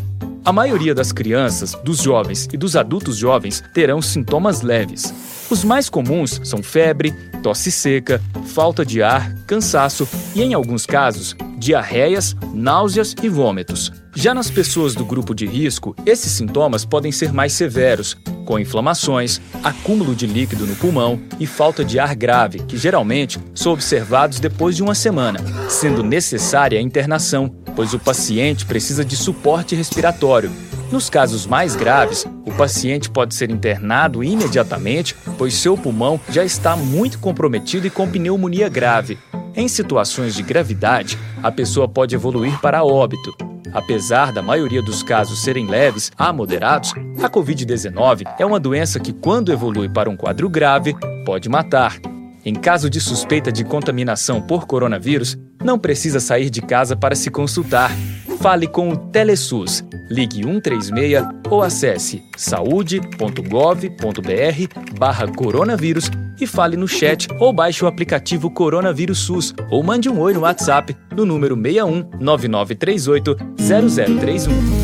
A maioria das crianças, dos jovens e dos adultos jovens terão sintomas leves. Os mais comuns são febre, tosse seca, falta de ar, cansaço e, em alguns casos, diarreias, náuseas e vômitos. Já nas pessoas do grupo de risco, esses sintomas podem ser mais severos, com inflamações, acúmulo de líquido no pulmão e falta de ar grave, que geralmente são observados depois de uma semana, sendo necessária a internação, pois o paciente precisa de suporte respiratório. Nos casos mais graves, o paciente pode ser internado imediatamente, pois seu pulmão já está muito comprometido e com pneumonia grave. Em situações de gravidade, a pessoa pode evoluir para óbito. Apesar da maioria dos casos serem leves a moderados, a Covid-19 é uma doença que, quando evolui para um quadro grave, pode matar. Em caso de suspeita de contaminação por coronavírus, não precisa sair de casa para se consultar. Fale com o Telesus. Ligue 136 ou acesse saúde.gov.br barra coronavírus e fale no chat ou baixe o aplicativo Coronavírus SUS ou mande um oi no WhatsApp no número 61 9938 0031.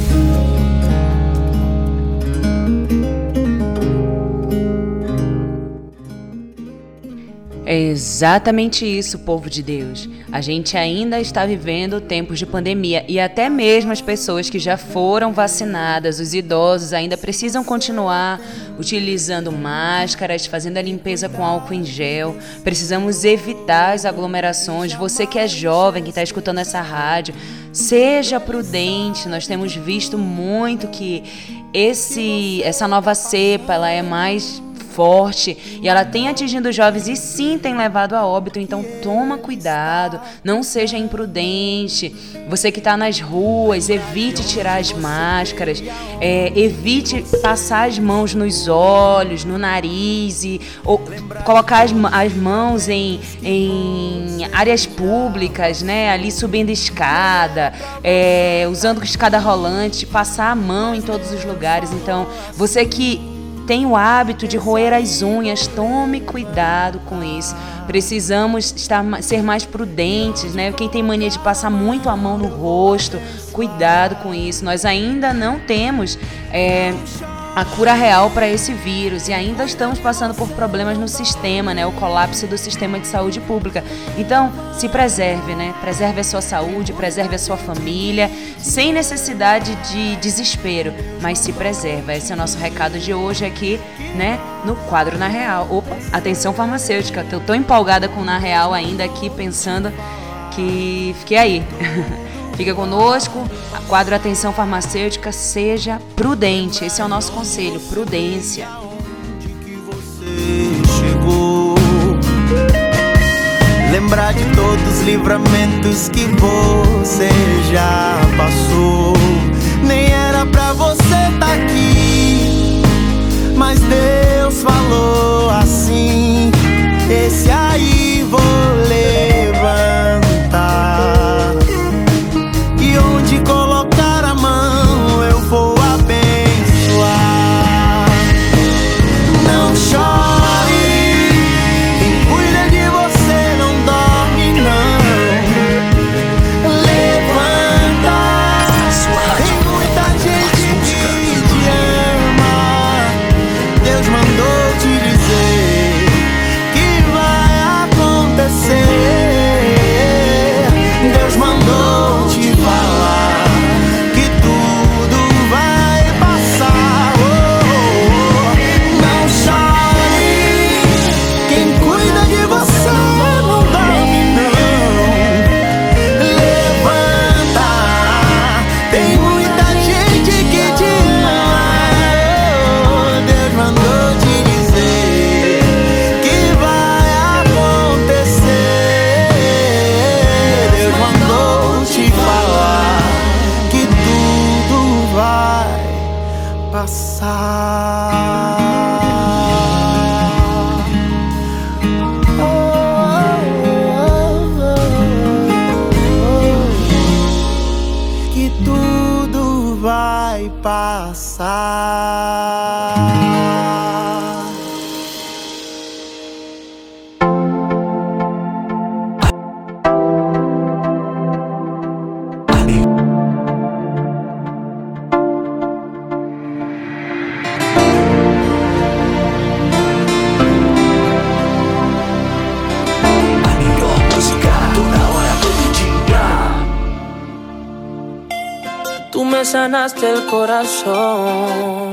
É exatamente isso, povo de Deus. A gente ainda está vivendo tempos de pandemia e até mesmo as pessoas que já foram vacinadas, os idosos, ainda precisam continuar utilizando máscaras, fazendo a limpeza com álcool em gel. Precisamos evitar as aglomerações. Você que é jovem, que está escutando essa rádio, seja prudente. Nós temos visto muito que esse, essa nova cepa ela é mais forte e ela tem atingido jovens e sim tem levado a óbito. Então toma cuidado, não seja imprudente. Você que está nas ruas, evite tirar as máscaras, é, evite passar as mãos nos olhos, no nariz e ou, colocar as, as mãos em, em áreas públicas, né? Ali subindo escada, é, usando escada rolante, passar a mão em todos os lugares. Então você que tem o hábito de roer as unhas, tome cuidado com isso. Precisamos estar, ser mais prudentes, né? Quem tem mania de passar muito a mão no rosto, cuidado com isso. Nós ainda não temos. É, a cura real para esse vírus e ainda estamos passando por problemas no sistema, né? O colapso do sistema de saúde pública. Então, se preserve, né? Preserve a sua saúde, preserve a sua família, sem necessidade de desespero, mas se preserva. Esse é o nosso recado de hoje aqui, né? No quadro na real. Opa, atenção farmacêutica. Eu tô empolgada com na real ainda aqui pensando que fiquei aí. Fica conosco, quadro Atenção Farmacêutica, seja prudente. Esse é o nosso conselho, prudência. Lembrar de todos os livramentos que você já passou. Nem era pra você estar tá aqui, mas Deus falou assim: Esse aí el corazón.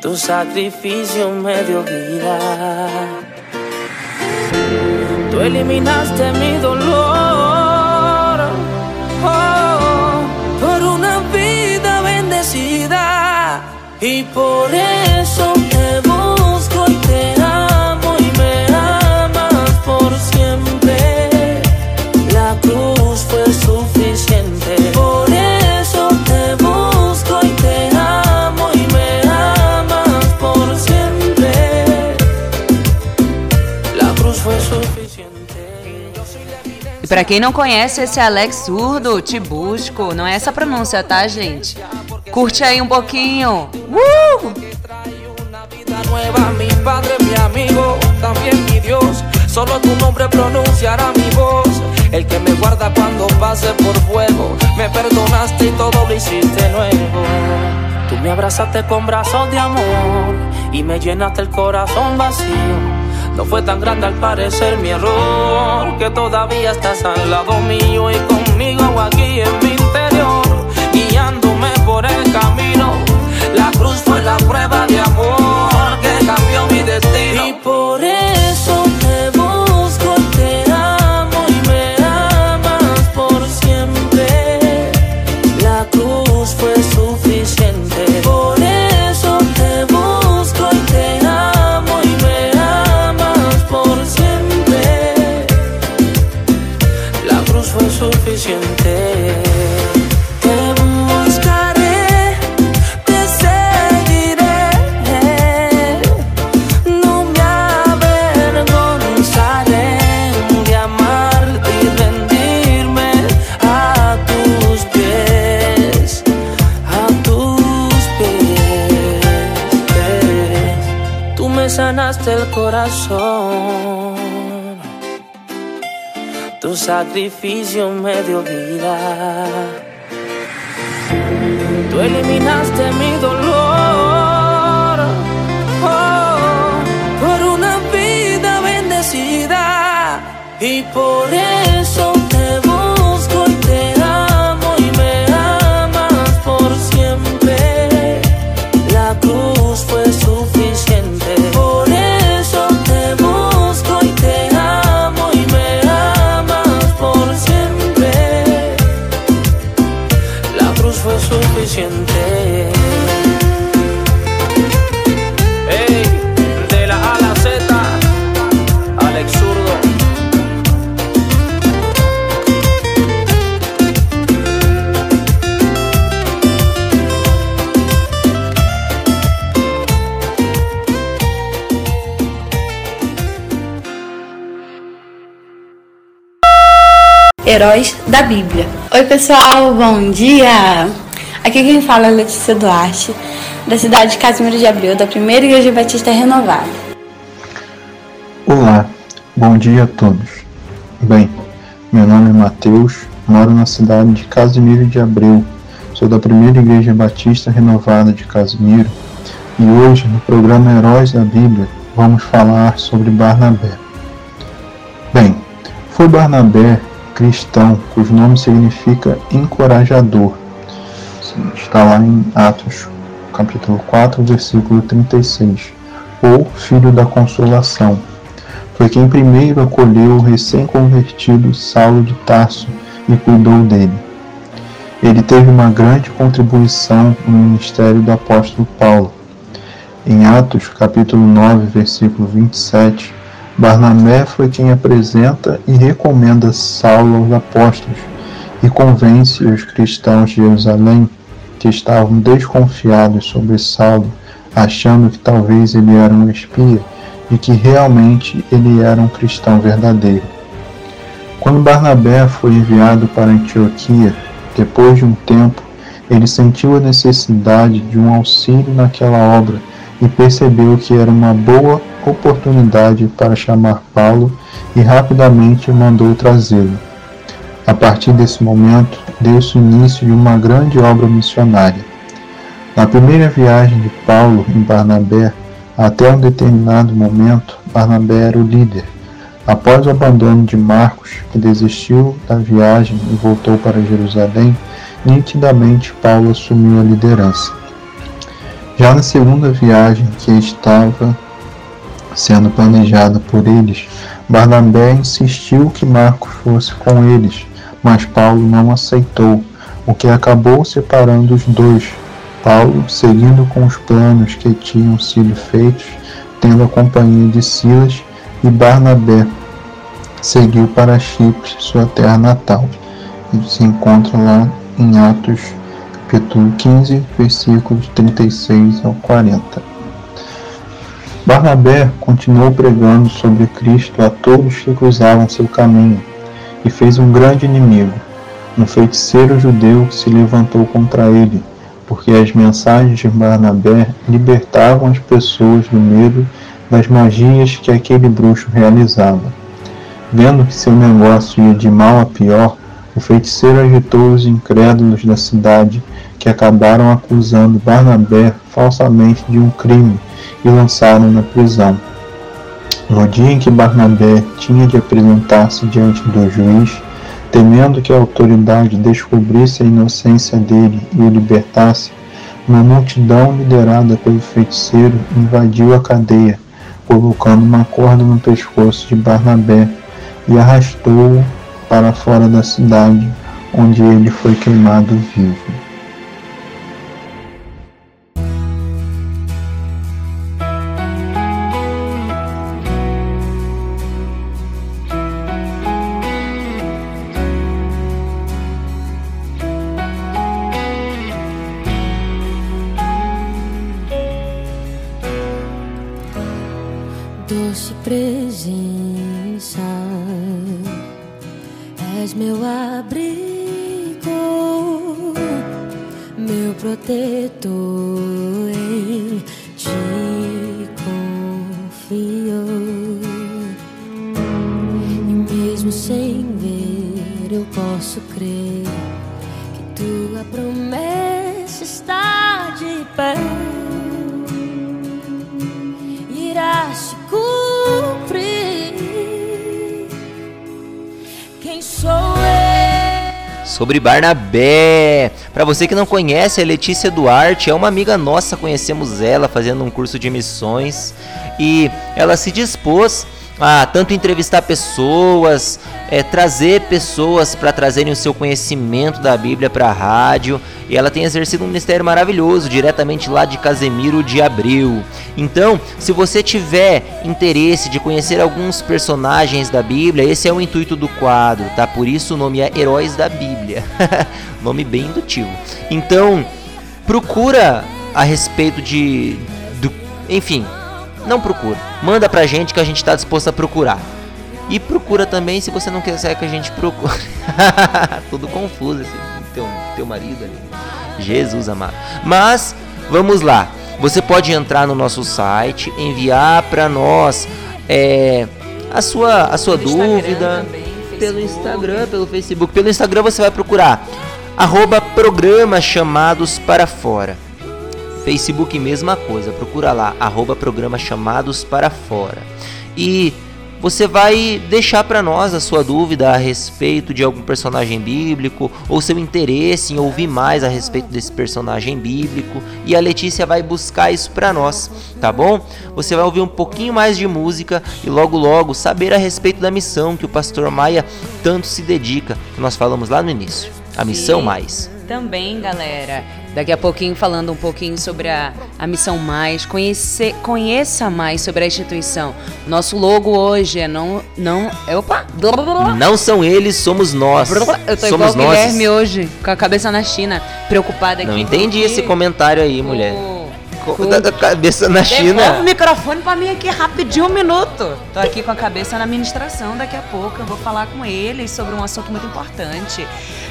Tu sacrificio me dio vida. Tú eliminaste mi dolor oh, por una vida bendecida y por eso para quem não conhece, esse é Alex Surdo, te busco. Não é essa pronúncia, tá, gente? Curte aí um pouquinho. Uh! Solo tu nombre pronunciará mi voz. El que me guarda cuando pase por fuego. Me perdonaste y todo lo hiciste nuevo. Tú me abrazaste con brazos de amor y me llenaste el corazón vacío. No fue tan grande al parecer mi error, que todavía estás al lado mío y conmigo aquí en mi interior, guiándome por el camino. La cruz fue la prueba de Tu sacrificio me dio vida. Tú eliminaste mi dolor oh, por una vida bendecida y por Heróis da Bíblia. Oi, pessoal, bom dia! Aqui quem fala é Letícia Duarte, da cidade de Casimiro de Abreu, da Primeira Igreja Batista Renovada. Olá, bom dia a todos. Bem, meu nome é Matheus, moro na cidade de Casimiro de Abreu, sou da Primeira Igreja Batista Renovada de Casimiro e hoje, no programa Heróis da Bíblia, vamos falar sobre Barnabé. Bem, foi Barnabé cristão, cujo nome significa encorajador. Está lá em Atos, capítulo 4, versículo 36. Ou filho da consolação. Foi quem primeiro acolheu o recém-convertido Saulo de Tarso e cuidou dele. Ele teve uma grande contribuição no ministério do apóstolo Paulo. Em Atos, capítulo 9, versículo 27, Barnabé foi quem apresenta e recomenda Saulo aos apóstolos e convence os cristãos de Jerusalém que estavam desconfiados sobre Saulo, achando que talvez ele era um espia e que realmente ele era um cristão verdadeiro. Quando Barnabé foi enviado para Antioquia, depois de um tempo, ele sentiu a necessidade de um auxílio naquela obra e percebeu que era uma boa oportunidade para chamar Paulo e rapidamente mandou trazê-lo. A partir desse momento, deu-se o início de uma grande obra missionária. Na primeira viagem de Paulo em Barnabé, até um determinado momento, Barnabé era o líder. Após o abandono de Marcos, que desistiu da viagem e voltou para Jerusalém, nitidamente Paulo assumiu a liderança. Já na segunda viagem que estava sendo planejada por eles, Barnabé insistiu que Marcos fosse com eles, mas Paulo não aceitou, o que acabou separando os dois. Paulo, seguindo com os planos que tinham sido feitos, tendo a companhia de Silas, e Barnabé seguiu para Chipre, sua terra natal. Ele se encontra lá em Atos, capítulo 15, versículos 36 ao 40. Barnabé continuou pregando sobre Cristo a todos que cruzavam seu caminho e fez um grande inimigo, um feiticeiro judeu que se levantou contra ele, porque as mensagens de Barnabé libertavam as pessoas do medo das magias que aquele bruxo realizava. Vendo que seu negócio ia de mal a pior, o feiticeiro agitou os incrédulos da cidade, que acabaram acusando Barnabé falsamente de um crime e lançaram na prisão. No dia em que Barnabé tinha de apresentar-se diante do juiz, temendo que a autoridade descobrisse a inocência dele e o libertasse, uma multidão liderada pelo feiticeiro invadiu a cadeia, colocando uma corda no pescoço de Barnabé e arrastou-o para fora da cidade, onde ele foi queimado vivo. Barnabé. Para você que não conhece, a Letícia Duarte é uma amiga nossa, conhecemos ela fazendo um curso de missões e ela se dispôs a tanto entrevistar pessoas, é, trazer pessoas para trazerem o seu conhecimento da Bíblia para a rádio. E ela tem exercido um ministério maravilhoso, diretamente lá de Casemiro de Abreu. Então, se você tiver interesse de conhecer alguns personagens da Bíblia, esse é o intuito do quadro, tá? Por isso o nome é Heróis da Bíblia. nome bem indutivo. Então, procura a respeito de. Do, enfim, não procura. Manda pra gente que a gente está disposto a procurar. E procura também se você não quiser que a gente procure. Tudo confuso esse teu, teu marido ali. Jesus amado. Mas vamos lá. Você pode entrar no nosso site, enviar para nós é, a sua, a sua dúvida pelo Instagram, pelo Facebook. Pelo Instagram você vai procurar arroba programa chamados para fora. Facebook mesma coisa, procura lá, arroba programa chamados para fora. E você vai deixar para nós a sua dúvida a respeito de algum personagem bíblico ou seu interesse em ouvir mais a respeito desse personagem bíblico e a Letícia vai buscar isso para nós, tá bom? Você vai ouvir um pouquinho mais de música e logo logo saber a respeito da missão que o pastor Maia tanto se dedica, que nós falamos lá no início. A missão mais. Também, galera. Daqui a pouquinho falando um pouquinho sobre a, a Missão Mais, conhecer, conheça mais sobre a instituição. Nosso logo hoje é não. não opa! Não são eles, somos nós. Eu tô somos igual o. Guilherme hoje, com a cabeça na China, preocupada aqui. Não entendi esse comentário aí, mulher. Co- com- Da, da cabeça na Devolve o China. microfone pra mim aqui rapidinho, um minuto. Tô aqui com a cabeça na administração, daqui a pouco eu vou falar com eles sobre um assunto muito importante.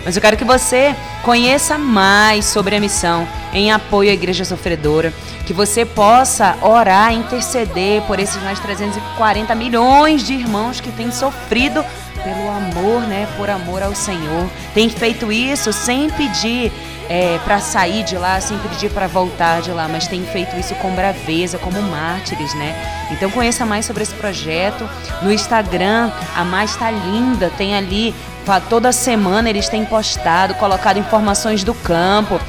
Mas eu quero que você conheça mais sobre a missão em apoio à Igreja Sofredora, que você possa orar, interceder por esses mais 340 milhões de irmãos que têm sofrido pelo amor, né, por amor ao Senhor. Tem feito isso sem pedir é, para sair de lá, sem pedir para voltar de lá, mas tem feito isso com braveza, como mártires, né? Então conheça mais sobre esse projeto no Instagram. A Mais tá linda, tem ali toda semana eles têm postado, colocado informações do campo.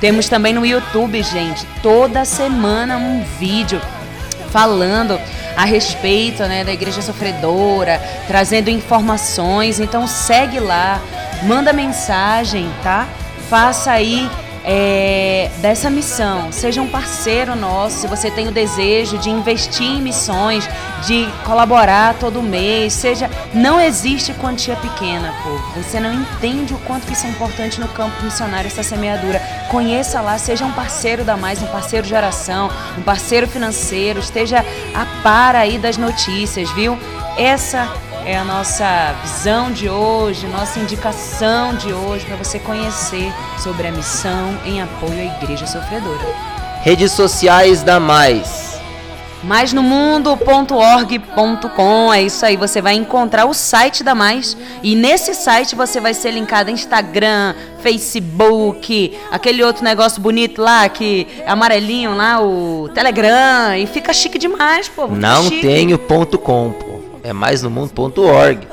Temos também no YouTube, gente, toda semana um vídeo falando a respeito né, da igreja sofredora, trazendo informações. Então segue lá, manda mensagem, tá? Faça aí é, dessa missão. Seja um parceiro nosso. Se você tem o desejo de investir em missões, de colaborar todo mês, seja. Não existe quantia pequena, povo. Você não entende o quanto que isso é importante no campo missionário, essa semeadura. Conheça lá, seja um parceiro da Mais, um parceiro de oração, um parceiro financeiro, esteja a par aí das notícias, viu? Essa é a nossa visão de hoje, nossa indicação de hoje para você conhecer sobre a missão em apoio à Igreja Sofredora. Redes sociais da Mais. Mais no mundo.org.com, é isso aí, você vai encontrar o site da Mais e nesse site você vai ser linkado a Instagram, Facebook, aquele outro negócio bonito lá que é amarelinho lá, o Telegram, e fica chique demais, pô. Não chique. tenho ponto .com, pô. É mais no mundo.org.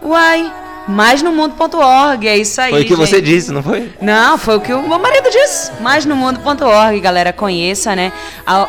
Uai, mais no mundo.org, é isso aí. Foi o que gente. você disse, não foi? Não, foi o que o meu marido disse. Mais no mundo.org, galera, conheça, né?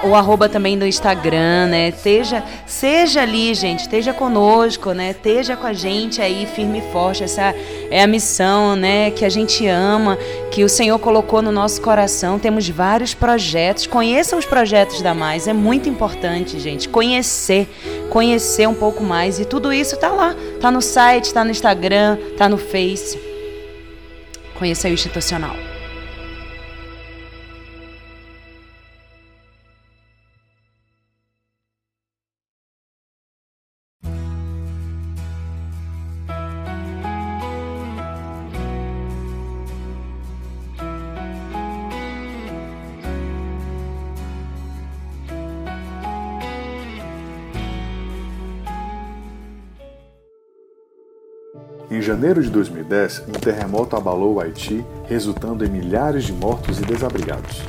O arroba também do Instagram, né? Esteja, seja ali, gente, esteja conosco, né? Esteja com a gente aí, firme e forte. Essa é a missão, né? Que a gente ama, que o Senhor colocou no nosso coração. Temos vários projetos. Conheçam os projetos da Mais. É muito importante, gente. Conhecer, conhecer um pouco mais. E tudo isso tá lá. Tá no site, tá no Instagram, tá no Face. Conhecer o institucional. Janeiro de 2010, um terremoto abalou o Haiti, resultando em milhares de mortos e desabrigados.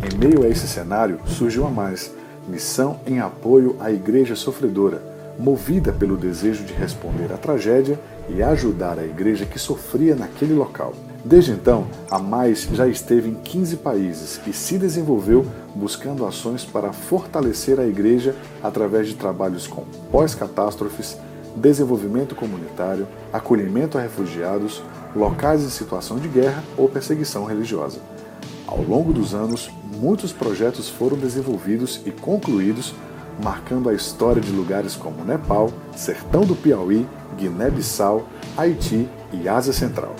Em meio a esse cenário, surgiu a mais, missão em apoio à igreja sofredora, movida pelo desejo de responder à tragédia e ajudar a igreja que sofria naquele local. Desde então, a Mais já esteve em 15 países e se desenvolveu buscando ações para fortalecer a igreja através de trabalhos com pós-catástrofes, desenvolvimento comunitário, acolhimento a refugiados, locais em situação de guerra ou perseguição religiosa. Ao longo dos anos, muitos projetos foram desenvolvidos e concluídos, marcando a história de lugares como Nepal, Sertão do Piauí, Guiné-Bissau, Haiti e Ásia Central.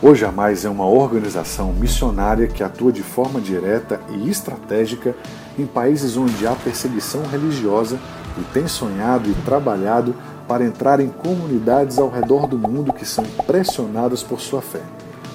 Hoje a Mais é uma organização missionária que atua de forma direta e estratégica em países onde há perseguição religiosa e tem sonhado e trabalhado para entrar em comunidades ao redor do mundo que são pressionadas por sua fé.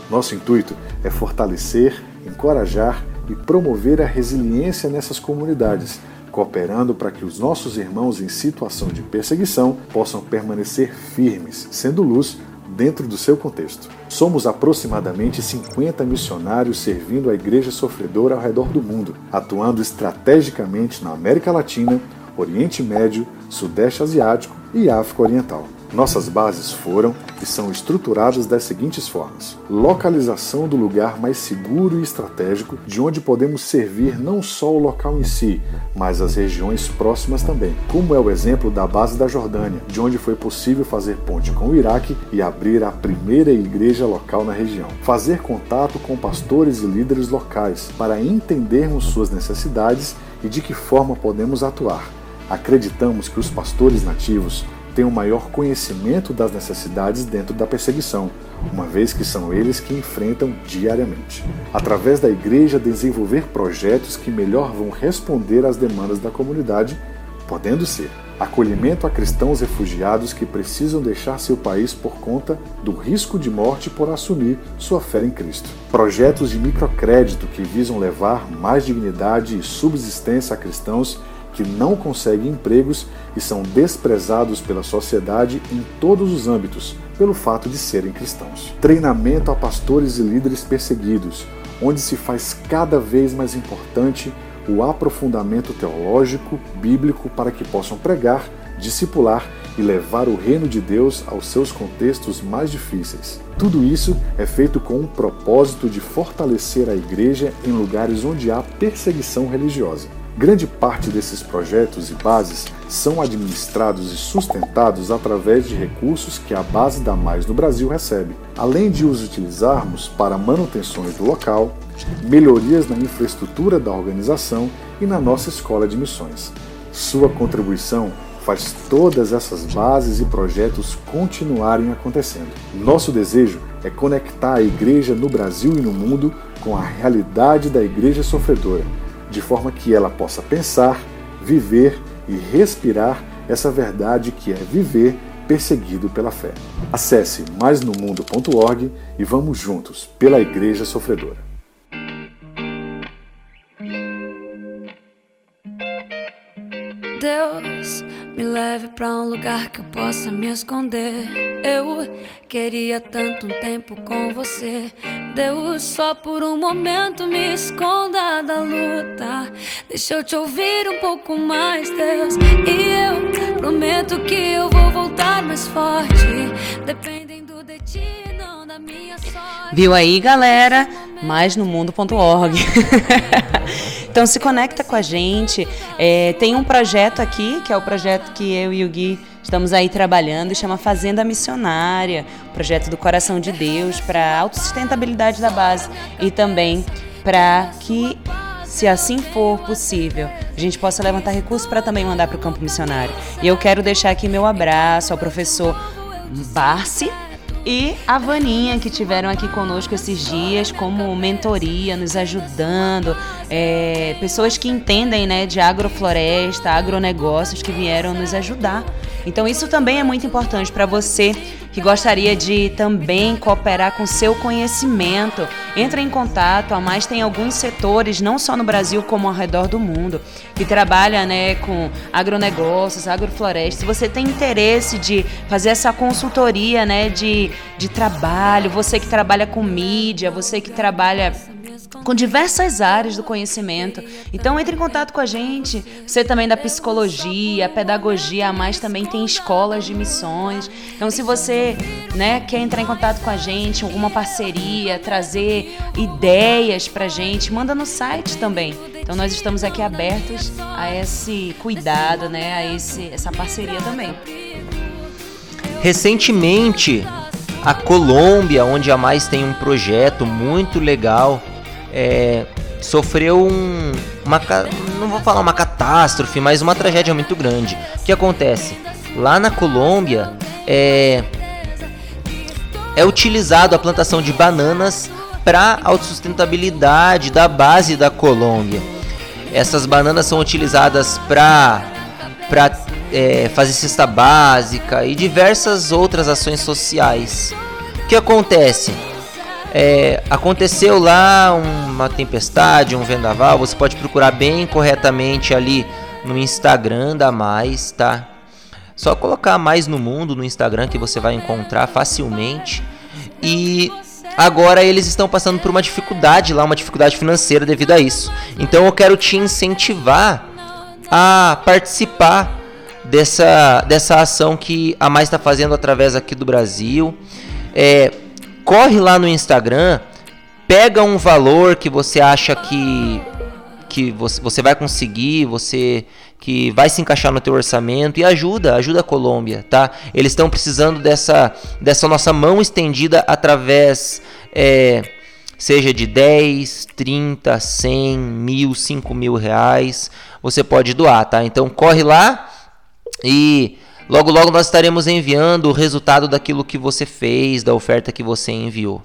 Nosso intuito é fortalecer, encorajar e promover a resiliência nessas comunidades, cooperando para que os nossos irmãos em situação de perseguição possam permanecer firmes, sendo luz dentro do seu contexto. Somos aproximadamente 50 missionários servindo a igreja sofredora ao redor do mundo, atuando estrategicamente na América Latina, Oriente Médio, Sudeste Asiático e África Oriental. Nossas bases foram e são estruturadas das seguintes formas: localização do lugar mais seguro e estratégico, de onde podemos servir não só o local em si, mas as regiões próximas também, como é o exemplo da base da Jordânia, de onde foi possível fazer ponte com o Iraque e abrir a primeira igreja local na região. Fazer contato com pastores e líderes locais para entendermos suas necessidades e de que forma podemos atuar. Acreditamos que os pastores nativos têm o um maior conhecimento das necessidades dentro da perseguição, uma vez que são eles que enfrentam diariamente. Através da igreja, desenvolver projetos que melhor vão responder às demandas da comunidade, podendo ser acolhimento a cristãos refugiados que precisam deixar seu país por conta do risco de morte por assumir sua fé em Cristo. Projetos de microcrédito que visam levar mais dignidade e subsistência a cristãos que não conseguem empregos e são desprezados pela sociedade em todos os âmbitos pelo fato de serem cristãos. Treinamento a pastores e líderes perseguidos, onde se faz cada vez mais importante o aprofundamento teológico, bíblico, para que possam pregar, discipular e levar o reino de Deus aos seus contextos mais difíceis. Tudo isso é feito com o propósito de fortalecer a igreja em lugares onde há perseguição religiosa. Grande parte desses projetos e bases são administrados e sustentados através de recursos que a base da Mais no Brasil recebe, além de os utilizarmos para manutenções do local, melhorias na infraestrutura da organização e na nossa escola de missões. Sua contribuição faz todas essas bases e projetos continuarem acontecendo. Nosso desejo é conectar a igreja no Brasil e no mundo com a realidade da igreja sofredora de forma que ela possa pensar, viver e respirar essa verdade que é viver perseguido pela fé. Acesse maisnomundo.org e vamos juntos pela Igreja Sofredora. Deus me leve para um lugar que eu possa me esconder. Eu queria tanto um tempo com você. Deus, só por um momento me esconda da luta. Deixa eu te ouvir um pouco mais, Deus. E eu prometo que eu vou voltar mais forte. Dependendo de ti, não da minha sorte. Viu aí, galera? Mais no mundo.org. então se conecta com a gente. É, tem um projeto aqui, que é o projeto que eu e o Gui estamos aí trabalhando, e chama Fazenda Missionária, projeto do Coração de Deus para autossustentabilidade da base e também para que se assim for possível, a gente possa levantar recursos para também mandar para o campo missionário. E eu quero deixar aqui meu abraço ao professor Barsi, e a Vaninha, que tiveram aqui conosco esses dias como mentoria, nos ajudando, é, pessoas que entendem né, de agrofloresta, agronegócios que vieram nos ajudar. Então isso também é muito importante para você que gostaria de também cooperar com seu conhecimento, entre em contato. A Mais tem alguns setores, não só no Brasil, como ao redor do mundo, que trabalha né, com agronegócios, agrofloresta. Se você tem interesse de fazer essa consultoria né, de, de trabalho, você que trabalha com mídia, você que trabalha com diversas áreas do conhecimento. Então entre em contato com a gente. Você também da psicologia, pedagogia, a mais também tem escolas de missões. Então se você, né, quer entrar em contato com a gente, alguma parceria, trazer ideias pra gente, manda no site também. Então nós estamos aqui abertos a esse cuidado, né, a esse essa parceria também. Recentemente, a Colômbia, onde a Mais tem um projeto muito legal é, sofreu um, uma, não vou falar uma catástrofe, mas uma tragédia muito grande. O que acontece? Lá na Colômbia é, é utilizado a plantação de bananas para autossustentabilidade da base da Colômbia. Essas bananas são utilizadas para para é, fazer cesta básica e diversas outras ações sociais. O que acontece? É, aconteceu lá uma tempestade, um vendaval. Você pode procurar bem corretamente ali no Instagram da Mais, tá? Só colocar Mais no Mundo no Instagram que você vai encontrar facilmente. E agora eles estão passando por uma dificuldade lá, uma dificuldade financeira devido a isso. Então eu quero te incentivar a participar dessa, dessa ação que a Mais está fazendo através aqui do Brasil. É, corre lá no Instagram, pega um valor que você acha que que você, você vai conseguir, você que vai se encaixar no teu orçamento e ajuda, ajuda a Colômbia, tá? Eles estão precisando dessa dessa nossa mão estendida através é, seja de 10, 30, 100, mil, 5 mil reais, você pode doar, tá? Então corre lá e Logo, logo nós estaremos enviando o resultado daquilo que você fez, da oferta que você enviou.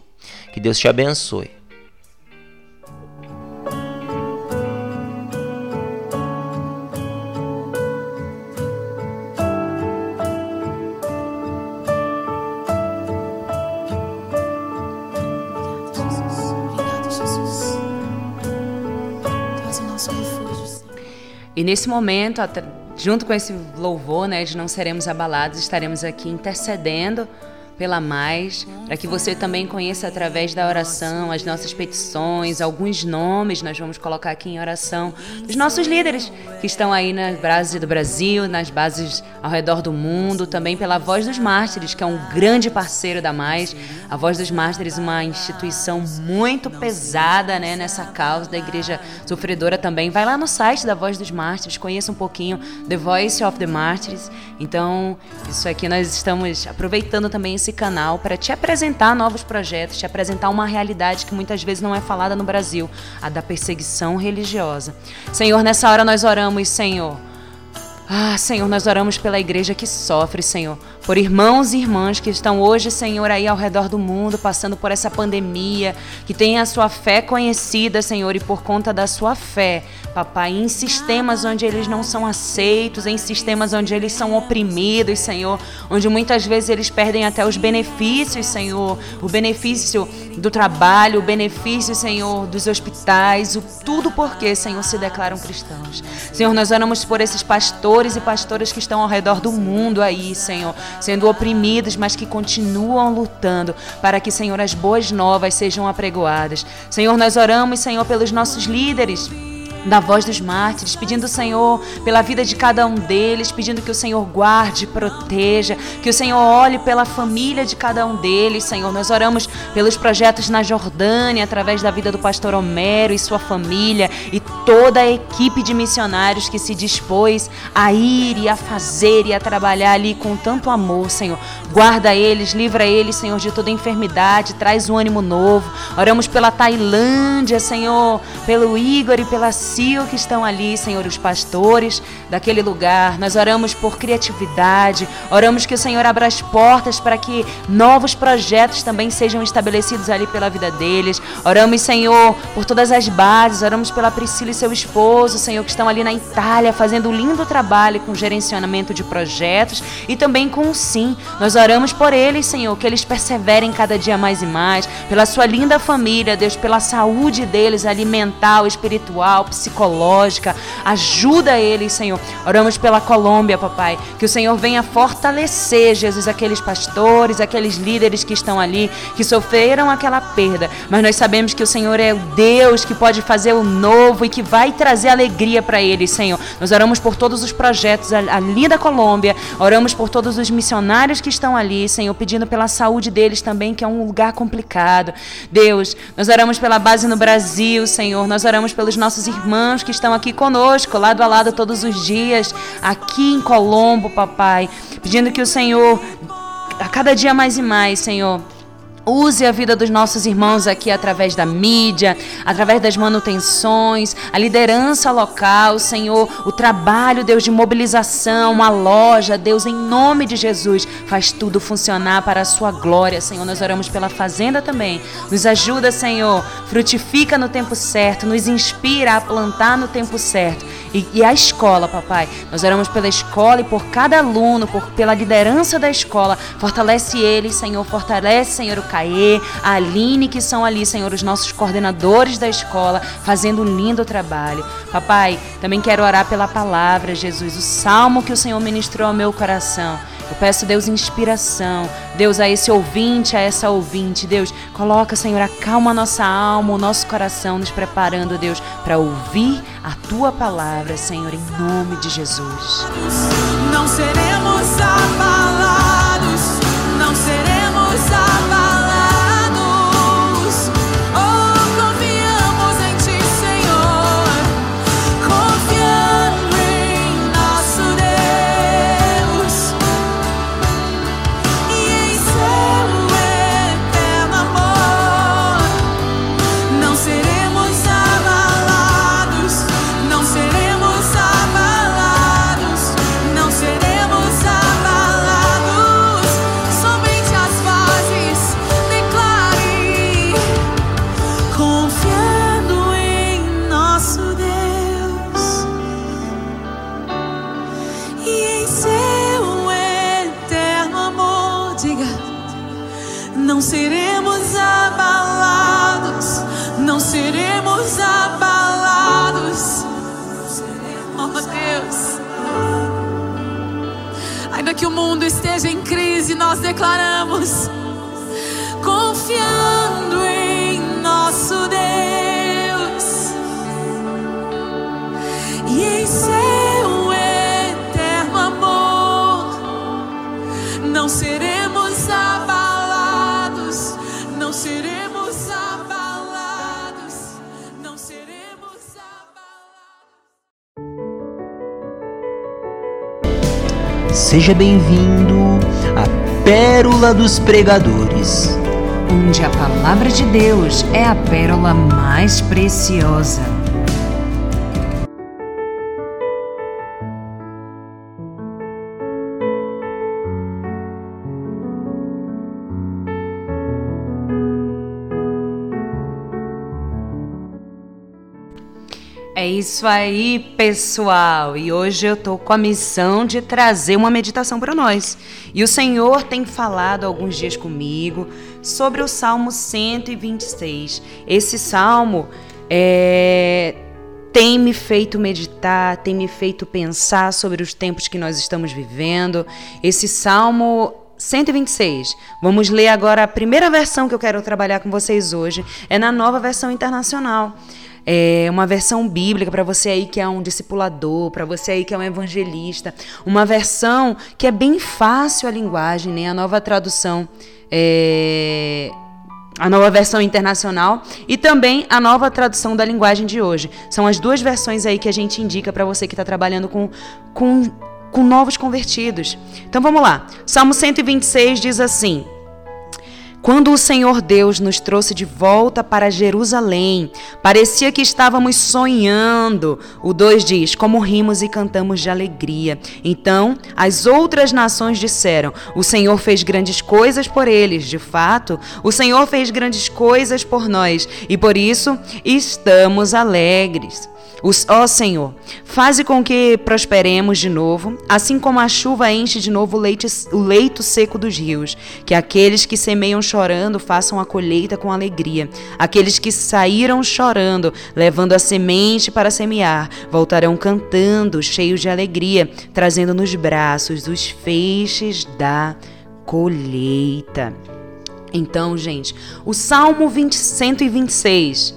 Que Deus te abençoe. E nesse momento, junto com esse louvor, né, de não seremos abalados, estaremos aqui intercedendo pela mais, para que você também conheça através da oração as nossas petições, alguns nomes nós vamos colocar aqui em oração dos nossos líderes que estão aí na base do Brasil, nas bases ao redor do mundo, também pela Voz dos Mártires, que é um grande parceiro da Mais. A Voz dos Mártires, uma instituição muito pesada, né, nessa causa da igreja sofredora também. Vai lá no site da Voz dos Mártires, conheça um pouquinho The Voice of the Martyrs. Então, isso aqui nós estamos aproveitando também esse esse canal para te apresentar novos projetos, te apresentar uma realidade que muitas vezes não é falada no Brasil, a da perseguição religiosa. Senhor, nessa hora nós oramos, Senhor. Ah, Senhor, nós oramos pela igreja que sofre, Senhor por irmãos e irmãs que estão hoje, Senhor, aí ao redor do mundo, passando por essa pandemia, que têm a sua fé conhecida, Senhor, e por conta da sua fé, papai, em sistemas onde eles não são aceitos, em sistemas onde eles são oprimidos, Senhor, onde muitas vezes eles perdem até os benefícios, Senhor, o benefício do trabalho, o benefício, Senhor, dos hospitais, o tudo porque, Senhor, se declaram cristãos. Senhor, nós oramos por esses pastores e pastoras que estão ao redor do mundo aí, Senhor, sendo oprimidos, mas que continuam lutando para que, Senhor, as boas novas sejam apregoadas. Senhor, nós oramos, Senhor, pelos nossos líderes da voz dos mártires, pedindo o Senhor pela vida de cada um deles, pedindo que o Senhor guarde, proteja, que o Senhor olhe pela família de cada um deles, Senhor. Nós oramos pelos projetos na Jordânia, através da vida do pastor Homero e sua família e toda a equipe de missionários que se dispôs a ir e a fazer e a trabalhar ali com tanto amor, Senhor. Guarda eles, livra eles, Senhor, de toda enfermidade, traz um ânimo novo. Oramos pela Tailândia, Senhor, pelo Igor e pela Que estão ali, Senhor, os pastores daquele lugar. Nós oramos por criatividade, oramos que o Senhor abra as portas para que novos projetos também sejam estabelecidos ali pela vida deles. Oramos, Senhor, por todas as bases, oramos pela Priscila e seu esposo, Senhor, que estão ali na Itália fazendo um lindo trabalho com gerenciamento de projetos e também com o sim. Nós oramos por eles, Senhor, que eles perseverem cada dia mais e mais, pela sua linda família, Deus, pela saúde deles alimentar, espiritual, psicológica. Ajuda eles, Senhor. Oramos pela Colômbia, papai, que o Senhor venha fortalecer, Jesus, aqueles pastores, aqueles líderes que estão ali, que sofreram aquela perda, mas nós sabemos que o Senhor é o Deus que pode fazer o novo e que vai trazer alegria para eles, Senhor. Nós oramos por todos os projetos ali da Colômbia, oramos por todos os missionários que estão ali, Senhor, pedindo pela saúde deles também, que é um lugar complicado. Deus, nós oramos pela base no Brasil, Senhor. Nós oramos pelos nossos irmãos que estão aqui conosco, lado a lado todos os dias, aqui em Colombo, papai, pedindo que o Senhor a cada dia mais e mais, Senhor, Use a vida dos nossos irmãos aqui através da mídia, através das manutenções, a liderança local, Senhor, o trabalho, Deus, de mobilização, a loja, Deus, em nome de Jesus, faz tudo funcionar para a sua glória, Senhor. Nós oramos pela fazenda também. Nos ajuda, Senhor, frutifica no tempo certo, nos inspira a plantar no tempo certo. E, e a escola, papai, nós oramos pela escola e por cada aluno, por, pela liderança da escola. Fortalece eles, Senhor, fortalece, Senhor, o Caê, a Aline, que são ali, Senhor, os nossos coordenadores da escola, fazendo um lindo trabalho. Papai, também quero orar pela palavra, Jesus, o salmo que o Senhor ministrou ao meu coração. Eu peço, Deus, inspiração. Deus, a esse ouvinte, a essa ouvinte. Deus, coloca, Senhor, acalma a nossa alma, o nosso coração, nos preparando, Deus, para ouvir a tua palavra, Senhor, em nome de Jesus. Não seremos abalados, nós declaramos, confiando em nosso Deus e em seu eterno amor, não seremos abalados, não seremos abalados, não seremos Seja bem-vindo Pérola dos Pregadores. Onde a palavra de Deus é a pérola mais preciosa. Isso aí, pessoal. E hoje eu tô com a missão de trazer uma meditação para nós. E o Senhor tem falado alguns dias comigo sobre o Salmo 126. Esse salmo é, tem me feito meditar, tem me feito pensar sobre os tempos que nós estamos vivendo. Esse salmo 126. Vamos ler agora a primeira versão que eu quero trabalhar com vocês hoje. É na nova versão internacional é, uma versão bíblica para você aí que é um discipulador, para você aí que é um evangelista, uma versão que é bem fácil a linguagem, né? A nova tradução é, a nova versão internacional e também a nova tradução da linguagem de hoje. São as duas versões aí que a gente indica para você que está trabalhando com, com, com novos convertidos. Então vamos lá. Salmo 126 diz assim: Quando o Senhor Deus nos trouxe de volta para Jerusalém, parecia que estávamos sonhando. O 2 diz: Como rimos e cantamos de alegria. Então, as outras nações disseram: O Senhor fez grandes coisas por eles. De fato, o Senhor fez grandes coisas por nós e por isso estamos alegres. Ó Senhor, faze com que prosperemos de novo, assim como a chuva enche de novo o leito, o leito seco dos rios. Que aqueles que semeiam chorando façam a colheita com alegria. Aqueles que saíram chorando, levando a semente para semear, voltarão cantando, cheios de alegria, trazendo nos braços os feixes da colheita. Então, gente, o Salmo 20, 126.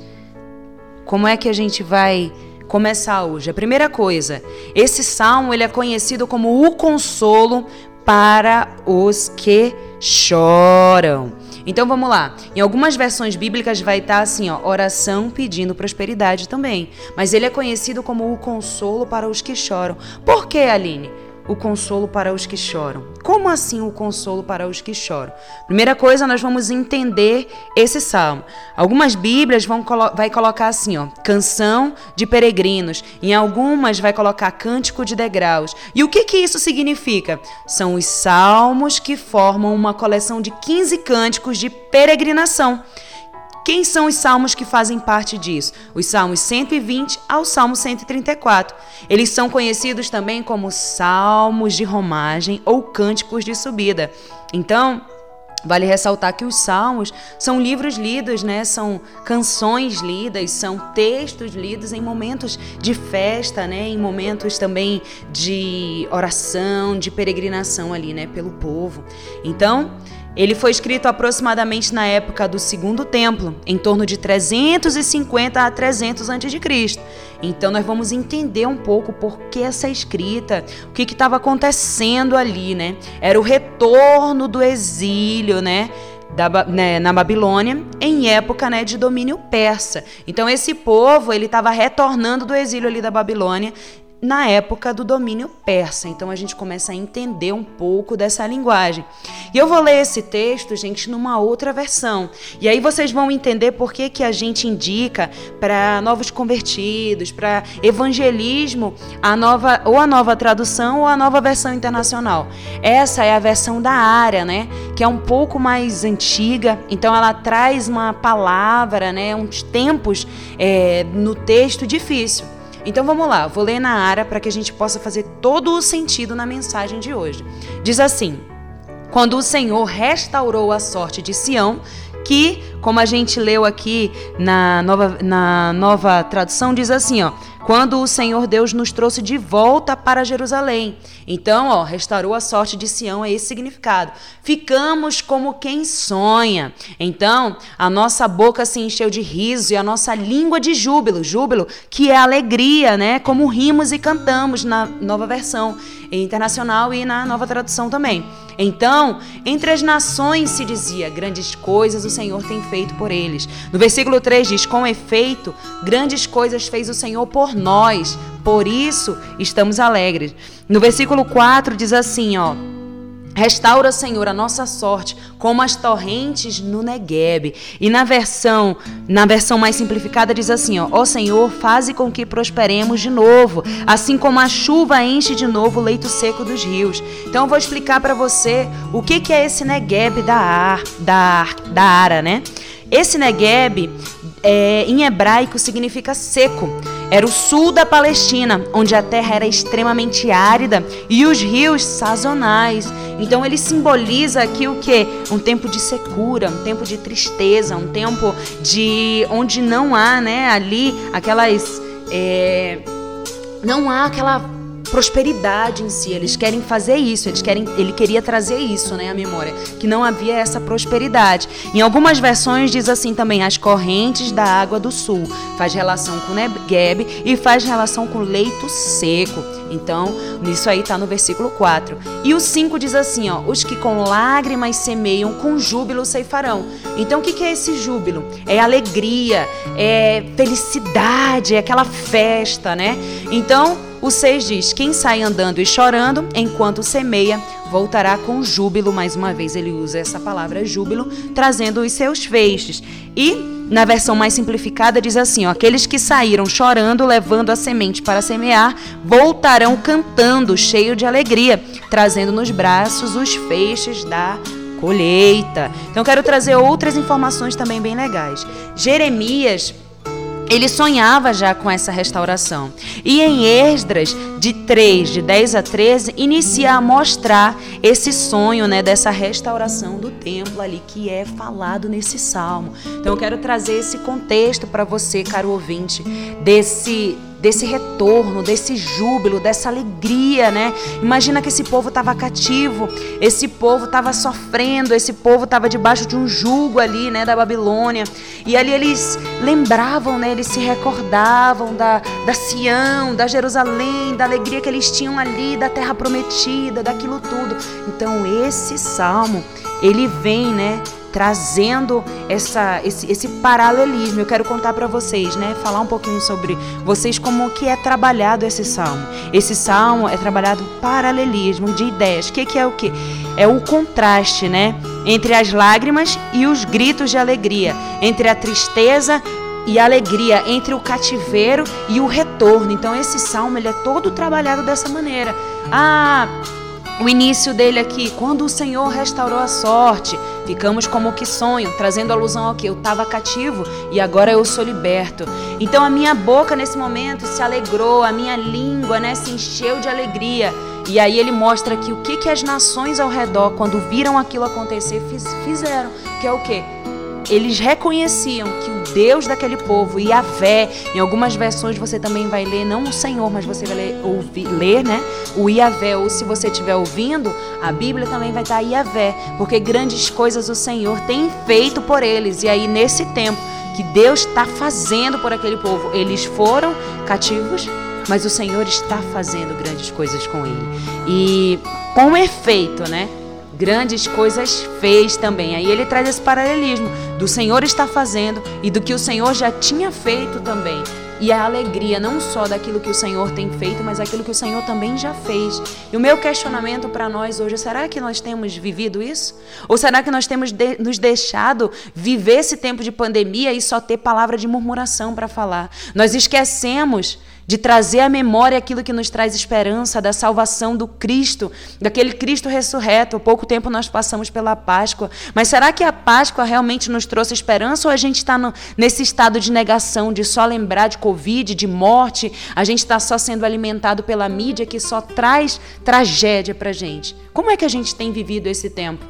Como é que a gente vai começar hoje. A primeira coisa, esse salmo ele é conhecido como o consolo para os que choram. Então vamos lá. Em algumas versões bíblicas vai estar assim, ó, oração pedindo prosperidade também. Mas ele é conhecido como o consolo para os que choram. Por que, Aline? O consolo para os que choram. Como assim o consolo para os que choram? Primeira coisa, nós vamos entender esse salmo. Algumas Bíblias vão vai colocar assim, ó, canção de peregrinos. Em algumas vai colocar cântico de degraus. E o que que isso significa? São os salmos que formam uma coleção de 15 cânticos de peregrinação. Quem são os salmos que fazem parte disso? Os salmos 120 ao salmo 134. Eles são conhecidos também como salmos de romagem ou cânticos de subida. Então, Vale ressaltar que os salmos são livros lidos, né? São canções lidas, são textos lidos em momentos de festa, né? Em momentos também de oração, de peregrinação ali, né? Pelo povo. Então, ele foi escrito aproximadamente na época do Segundo Templo, em torno de 350 a 300 a.C. Então nós vamos entender um pouco por que essa escrita, o que estava acontecendo ali, né? Era o retorno do exílio, né? Da, né, na Babilônia em época né, de domínio persa. Então esse povo ele estava retornando do exílio ali da Babilônia na época do domínio persa. Então a gente começa a entender um pouco dessa linguagem. E eu vou ler esse texto, gente, numa outra versão. E aí vocês vão entender por que, que a gente indica para novos convertidos, para evangelismo, a nova ou a nova tradução ou a nova versão internacional. Essa é a versão da área, né, que é um pouco mais antiga. Então ela traz uma palavra, né, uns tempos é, no texto difícil. Então vamos lá, vou ler na área para que a gente possa fazer todo o sentido na mensagem de hoje. Diz assim: Quando o Senhor restaurou a sorte de Sião, que, como a gente leu aqui na nova, na nova tradução, diz assim, ó quando o Senhor Deus nos trouxe de volta para Jerusalém. Então, ó, restaurou a sorte de Sião, é esse significado. Ficamos como quem sonha. Então, a nossa boca se encheu de riso e a nossa língua de júbilo, júbilo, que é alegria, né? Como rimos e cantamos na nova versão internacional e na nova tradução também. Então, entre as nações se dizia: grandes coisas o Senhor tem feito por eles. No versículo 3 diz: com efeito, grandes coisas fez o Senhor por nós, por isso estamos alegres. No versículo 4 diz assim, ó: Restaura, Senhor, a nossa sorte, como as torrentes no Negueb. E na versão, na versão mais simplificada diz assim, ó: Ó Senhor, faze com que prosperemos de novo, assim como a chuva enche de novo o leito seco dos rios. Então eu vou explicar para você o que que é esse Negueb da Ar, da da Ara, né? Esse Negueb é, em hebraico significa seco. Era o sul da Palestina, onde a terra era extremamente árida e os rios sazonais. Então ele simboliza aqui o que? Um tempo de secura, um tempo de tristeza, um tempo de onde não há, né, ali aquelas é, não há aquela prosperidade em si. Eles querem fazer isso, eles querem, ele queria trazer isso, né, à memória, que não havia essa prosperidade. Em algumas versões diz assim também as correntes da água do sul, faz relação com Negev e faz relação com leito seco. Então, isso aí está no versículo 4. E o 5 diz assim, ó, os que com lágrimas semeiam, com júbilo ceifarão. Então, o que, que é esse júbilo? É alegria, é felicidade, é aquela festa, né? Então, O 6 diz: Quem sai andando e chorando enquanto semeia, voltará com júbilo. Mais uma vez ele usa essa palavra júbilo, trazendo os seus feixes. E na versão mais simplificada diz assim: ó, aqueles que saíram chorando, levando a semente para semear, voltarão cantando, cheio de alegria, trazendo nos braços os feixes da colheita. Então quero trazer outras informações também bem legais. Jeremias ele sonhava já com essa restauração. E em Esdras, de 3, de 10 a 13, inicia a mostrar esse sonho né, dessa restauração do templo ali, que é falado nesse salmo. Então eu quero trazer esse contexto para você, caro ouvinte, desse desse retorno, desse júbilo, dessa alegria, né? Imagina que esse povo estava cativo, esse povo estava sofrendo, esse povo estava debaixo de um jugo ali, né, da Babilônia. E ali eles lembravam, né, eles se recordavam da, da Sião, da Jerusalém, da alegria que eles tinham ali, da terra prometida, daquilo tudo. Então esse salmo, ele vem, né, trazendo essa, esse, esse paralelismo. Eu quero contar para vocês, né? Falar um pouquinho sobre vocês como que é trabalhado esse salmo. Esse salmo é trabalhado paralelismo de ideias. O que, que é o que? É o contraste, né? Entre as lágrimas e os gritos de alegria, entre a tristeza e a alegria, entre o cativeiro e o retorno. Então esse salmo ele é todo trabalhado dessa maneira. Ah, o início dele aqui, quando o Senhor restaurou a sorte, ficamos como que sonho, trazendo alusão ao que eu estava cativo e agora eu sou liberto. Então a minha boca nesse momento se alegrou, a minha língua, né, se encheu de alegria. E aí ele mostra aqui o que que as nações ao redor, quando viram aquilo acontecer, fiz, fizeram, que é o que eles reconheciam que o Deus daquele povo, Yahvé, em algumas versões você também vai ler, não o Senhor, mas você vai ler, ouvir, ler né? O Yahvé, ou se você estiver ouvindo, a Bíblia também vai estar Yahvé, porque grandes coisas o Senhor tem feito por eles. E aí, nesse tempo que Deus está fazendo por aquele povo, eles foram cativos, mas o Senhor está fazendo grandes coisas com ele. E com efeito, né? Grandes coisas fez também. Aí ele traz esse paralelismo do Senhor está fazendo e do que o Senhor já tinha feito também. E a alegria não só daquilo que o Senhor tem feito, mas aquilo que o Senhor também já fez. E o meu questionamento para nós hoje, será que nós temos vivido isso? Ou será que nós temos de, nos deixado viver esse tempo de pandemia e só ter palavra de murmuração para falar? Nós esquecemos de trazer à memória aquilo que nos traz esperança da salvação do Cristo, daquele Cristo ressurreto. Há pouco tempo nós passamos pela Páscoa, mas será que a Páscoa realmente nos trouxe esperança ou a gente está nesse estado de negação, de só lembrar de Covid, de morte? A gente está só sendo alimentado pela mídia que só traz tragédia para gente. Como é que a gente tem vivido esse tempo?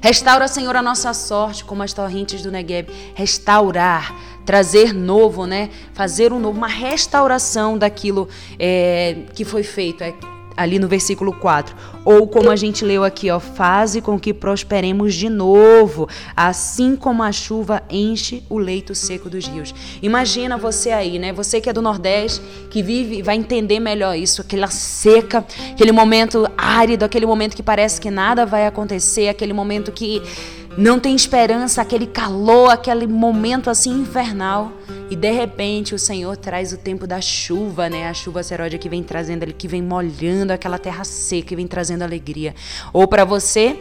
Restaura, Senhor, a nossa sorte, como as torrentes do Negueb. Restaurar trazer novo, né? Fazer um novo, uma restauração daquilo é, que foi feito. É, ali no versículo 4. Ou como a gente leu aqui, ó, faze com que prosperemos de novo, assim como a chuva enche o leito seco dos rios. Imagina você aí, né? Você que é do Nordeste, que vive, vai entender melhor isso, aquela seca, aquele momento árido, aquele momento que parece que nada vai acontecer, aquele momento que não tem esperança, aquele calor, aquele momento assim infernal. E de repente o Senhor traz o tempo da chuva, né? A chuva seródia que vem trazendo, que vem molhando aquela terra seca, que vem trazendo alegria. Ou para você,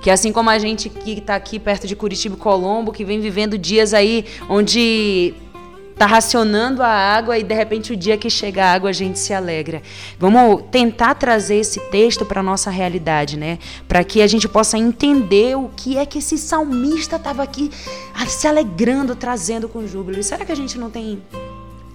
que assim como a gente que está aqui perto de Curitiba e Colombo, que vem vivendo dias aí onde tá racionando a água e de repente o dia que chega a água a gente se alegra. Vamos tentar trazer esse texto para nossa realidade, né? Para que a gente possa entender o que é que esse salmista estava aqui se alegrando, trazendo com júbilo. Será que a gente não tem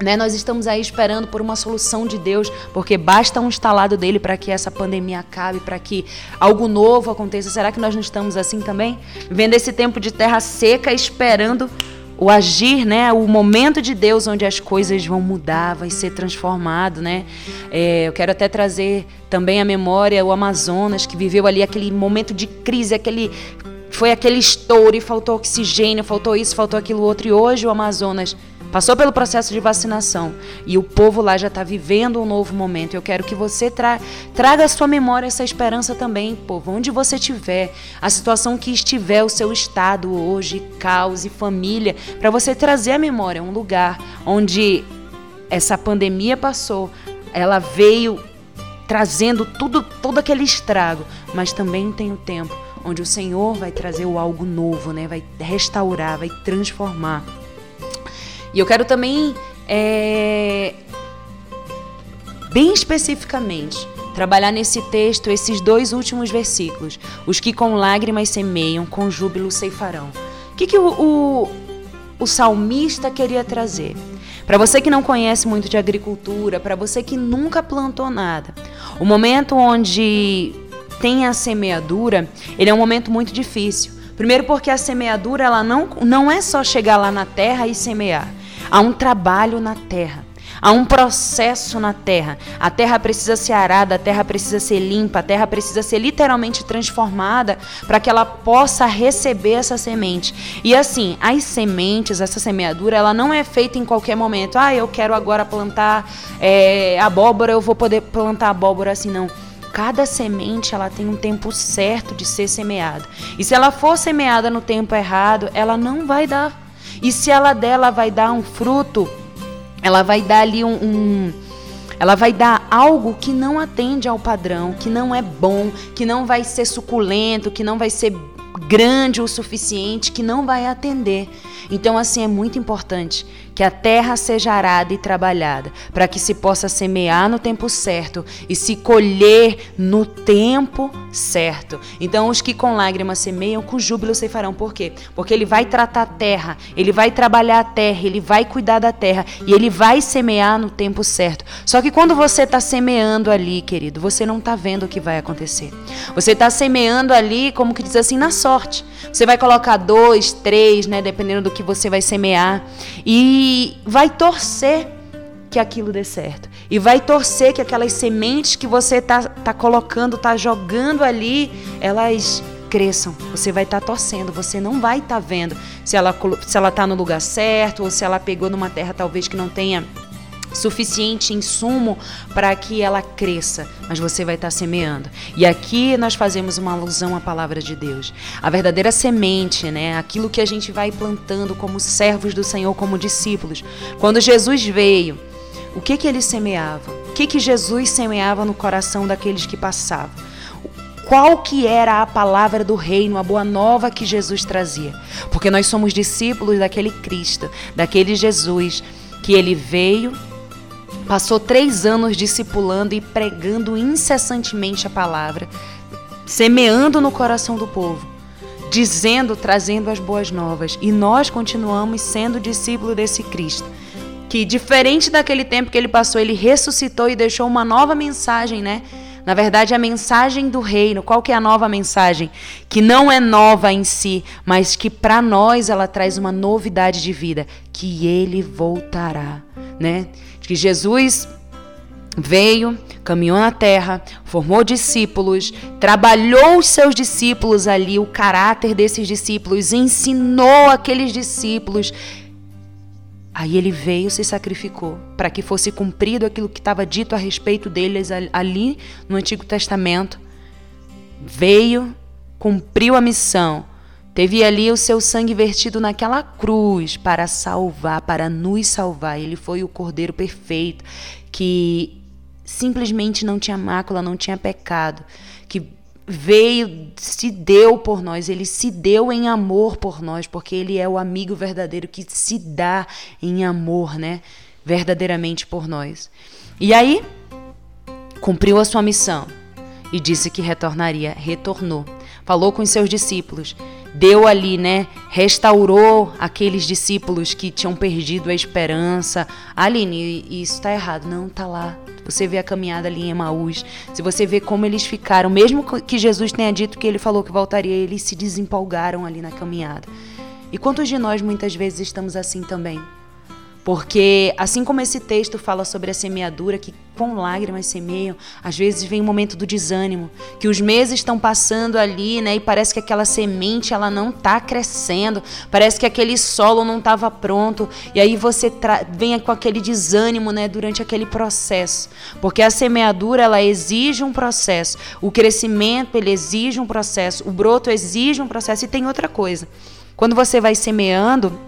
né, nós estamos aí esperando por uma solução de Deus, porque basta um instalado dele para que essa pandemia acabe, para que algo novo aconteça. Será que nós não estamos assim também? Vendo esse tempo de terra seca, esperando o agir, né, o momento de Deus onde as coisas vão mudar, vai ser transformado, né? É, eu quero até trazer também à memória o Amazonas que viveu ali aquele momento de crise, aquele foi aquele estouro e faltou oxigênio, faltou isso, faltou aquilo outro e hoje o Amazonas passou pelo processo de vacinação e o povo lá já está vivendo um novo momento. Eu quero que você tra traga à sua memória essa esperança também, povo, onde você estiver, a situação que estiver, o seu estado hoje, caos e família, para você trazer à memória um lugar onde essa pandemia passou, ela veio trazendo tudo, todo aquele estrago, mas também tem o tempo onde o Senhor vai trazer o algo novo, né? Vai restaurar, vai transformar. E eu quero também, é, bem especificamente, trabalhar nesse texto esses dois últimos versículos. Os que com lágrimas semeiam, com júbilo ceifarão. O que, que o, o, o salmista queria trazer? Para você que não conhece muito de agricultura, para você que nunca plantou nada, o momento onde tem a semeadura, ele é um momento muito difícil. Primeiro porque a semeadura ela não, não é só chegar lá na terra e semear. Há um trabalho na terra. Há um processo na terra. A terra precisa ser arada, a terra precisa ser limpa, a terra precisa ser literalmente transformada para que ela possa receber essa semente. E assim, as sementes, essa semeadura, ela não é feita em qualquer momento. Ah, eu quero agora plantar é, abóbora, eu vou poder plantar abóbora assim, não cada semente ela tem um tempo certo de ser semeada. E se ela for semeada no tempo errado, ela não vai dar. E se ela der, ela vai dar um fruto ela vai dar ali um, um ela vai dar algo que não atende ao padrão, que não é bom, que não vai ser suculento, que não vai ser grande o suficiente, que não vai atender. Então, assim, é muito importante que a terra seja arada e trabalhada, para que se possa semear no tempo certo e se colher no tempo certo. Então, os que com lágrimas semeiam, com júbilo ceifarão. Por quê? Porque ele vai tratar a terra, ele vai trabalhar a terra, ele vai cuidar da terra e ele vai semear no tempo certo. Só que quando você está semeando ali, querido, você não está vendo o que vai acontecer. Você está semeando ali, como que diz assim, na sorte. Você vai colocar dois, três, né, dependendo do que você vai semear. E e vai torcer que aquilo dê certo. E vai torcer que aquelas sementes que você tá, tá colocando, tá jogando ali, elas cresçam. Você vai estar tá torcendo, você não vai estar tá vendo se ela se ela tá no lugar certo ou se ela pegou numa terra talvez que não tenha suficiente insumo para que ela cresça, mas você vai estar semeando. E aqui nós fazemos uma alusão à palavra de Deus. A verdadeira semente, né? Aquilo que a gente vai plantando como servos do Senhor, como discípulos. Quando Jesus veio, o que que ele semeava? O que que Jesus semeava no coração daqueles que passavam? qual que era a palavra do reino, a boa nova que Jesus trazia. Porque nós somos discípulos daquele Cristo, daquele Jesus que ele veio, Passou três anos discipulando e pregando incessantemente a palavra, semeando no coração do povo, dizendo, trazendo as boas novas. E nós continuamos sendo discípulos desse Cristo. Que, diferente daquele tempo que ele passou, ele ressuscitou e deixou uma nova mensagem, né? Na verdade, a mensagem do reino, qual que é a nova mensagem? Que não é nova em si, mas que para nós ela traz uma novidade de vida, que ele voltará, né? Que Jesus veio, caminhou na terra, formou discípulos, trabalhou os seus discípulos ali, o caráter desses discípulos, ensinou aqueles discípulos. Aí ele veio, se sacrificou para que fosse cumprido aquilo que estava dito a respeito deles ali no Antigo Testamento. Veio, cumpriu a missão Teve ali o seu sangue vertido naquela cruz para salvar, para nos salvar. Ele foi o Cordeiro perfeito que simplesmente não tinha mácula, não tinha pecado, que veio, se deu por nós, ele se deu em amor por nós, porque ele é o amigo verdadeiro que se dá em amor, né? Verdadeiramente por nós. E aí, cumpriu a sua missão e disse que retornaria, retornou. Falou com os seus discípulos deu ali, né? Restaurou aqueles discípulos que tinham perdido a esperança. Aline, isso está errado. Não, tá lá. Você vê a caminhada ali em Emaús. Se você vê como eles ficaram, mesmo que Jesus tenha dito que ele falou que voltaria, eles se desempolgaram ali na caminhada. E quantos de nós muitas vezes estamos assim também? Porque assim como esse texto fala sobre a semeadura, que com lágrimas semeiam, às vezes vem o um momento do desânimo, que os meses estão passando ali, né, e parece que aquela semente ela não está crescendo, parece que aquele solo não estava pronto, e aí você vem com aquele desânimo, né, durante aquele processo, porque a semeadura ela exige um processo, o crescimento ele exige um processo, o broto exige um processo e tem outra coisa. Quando você vai semeando,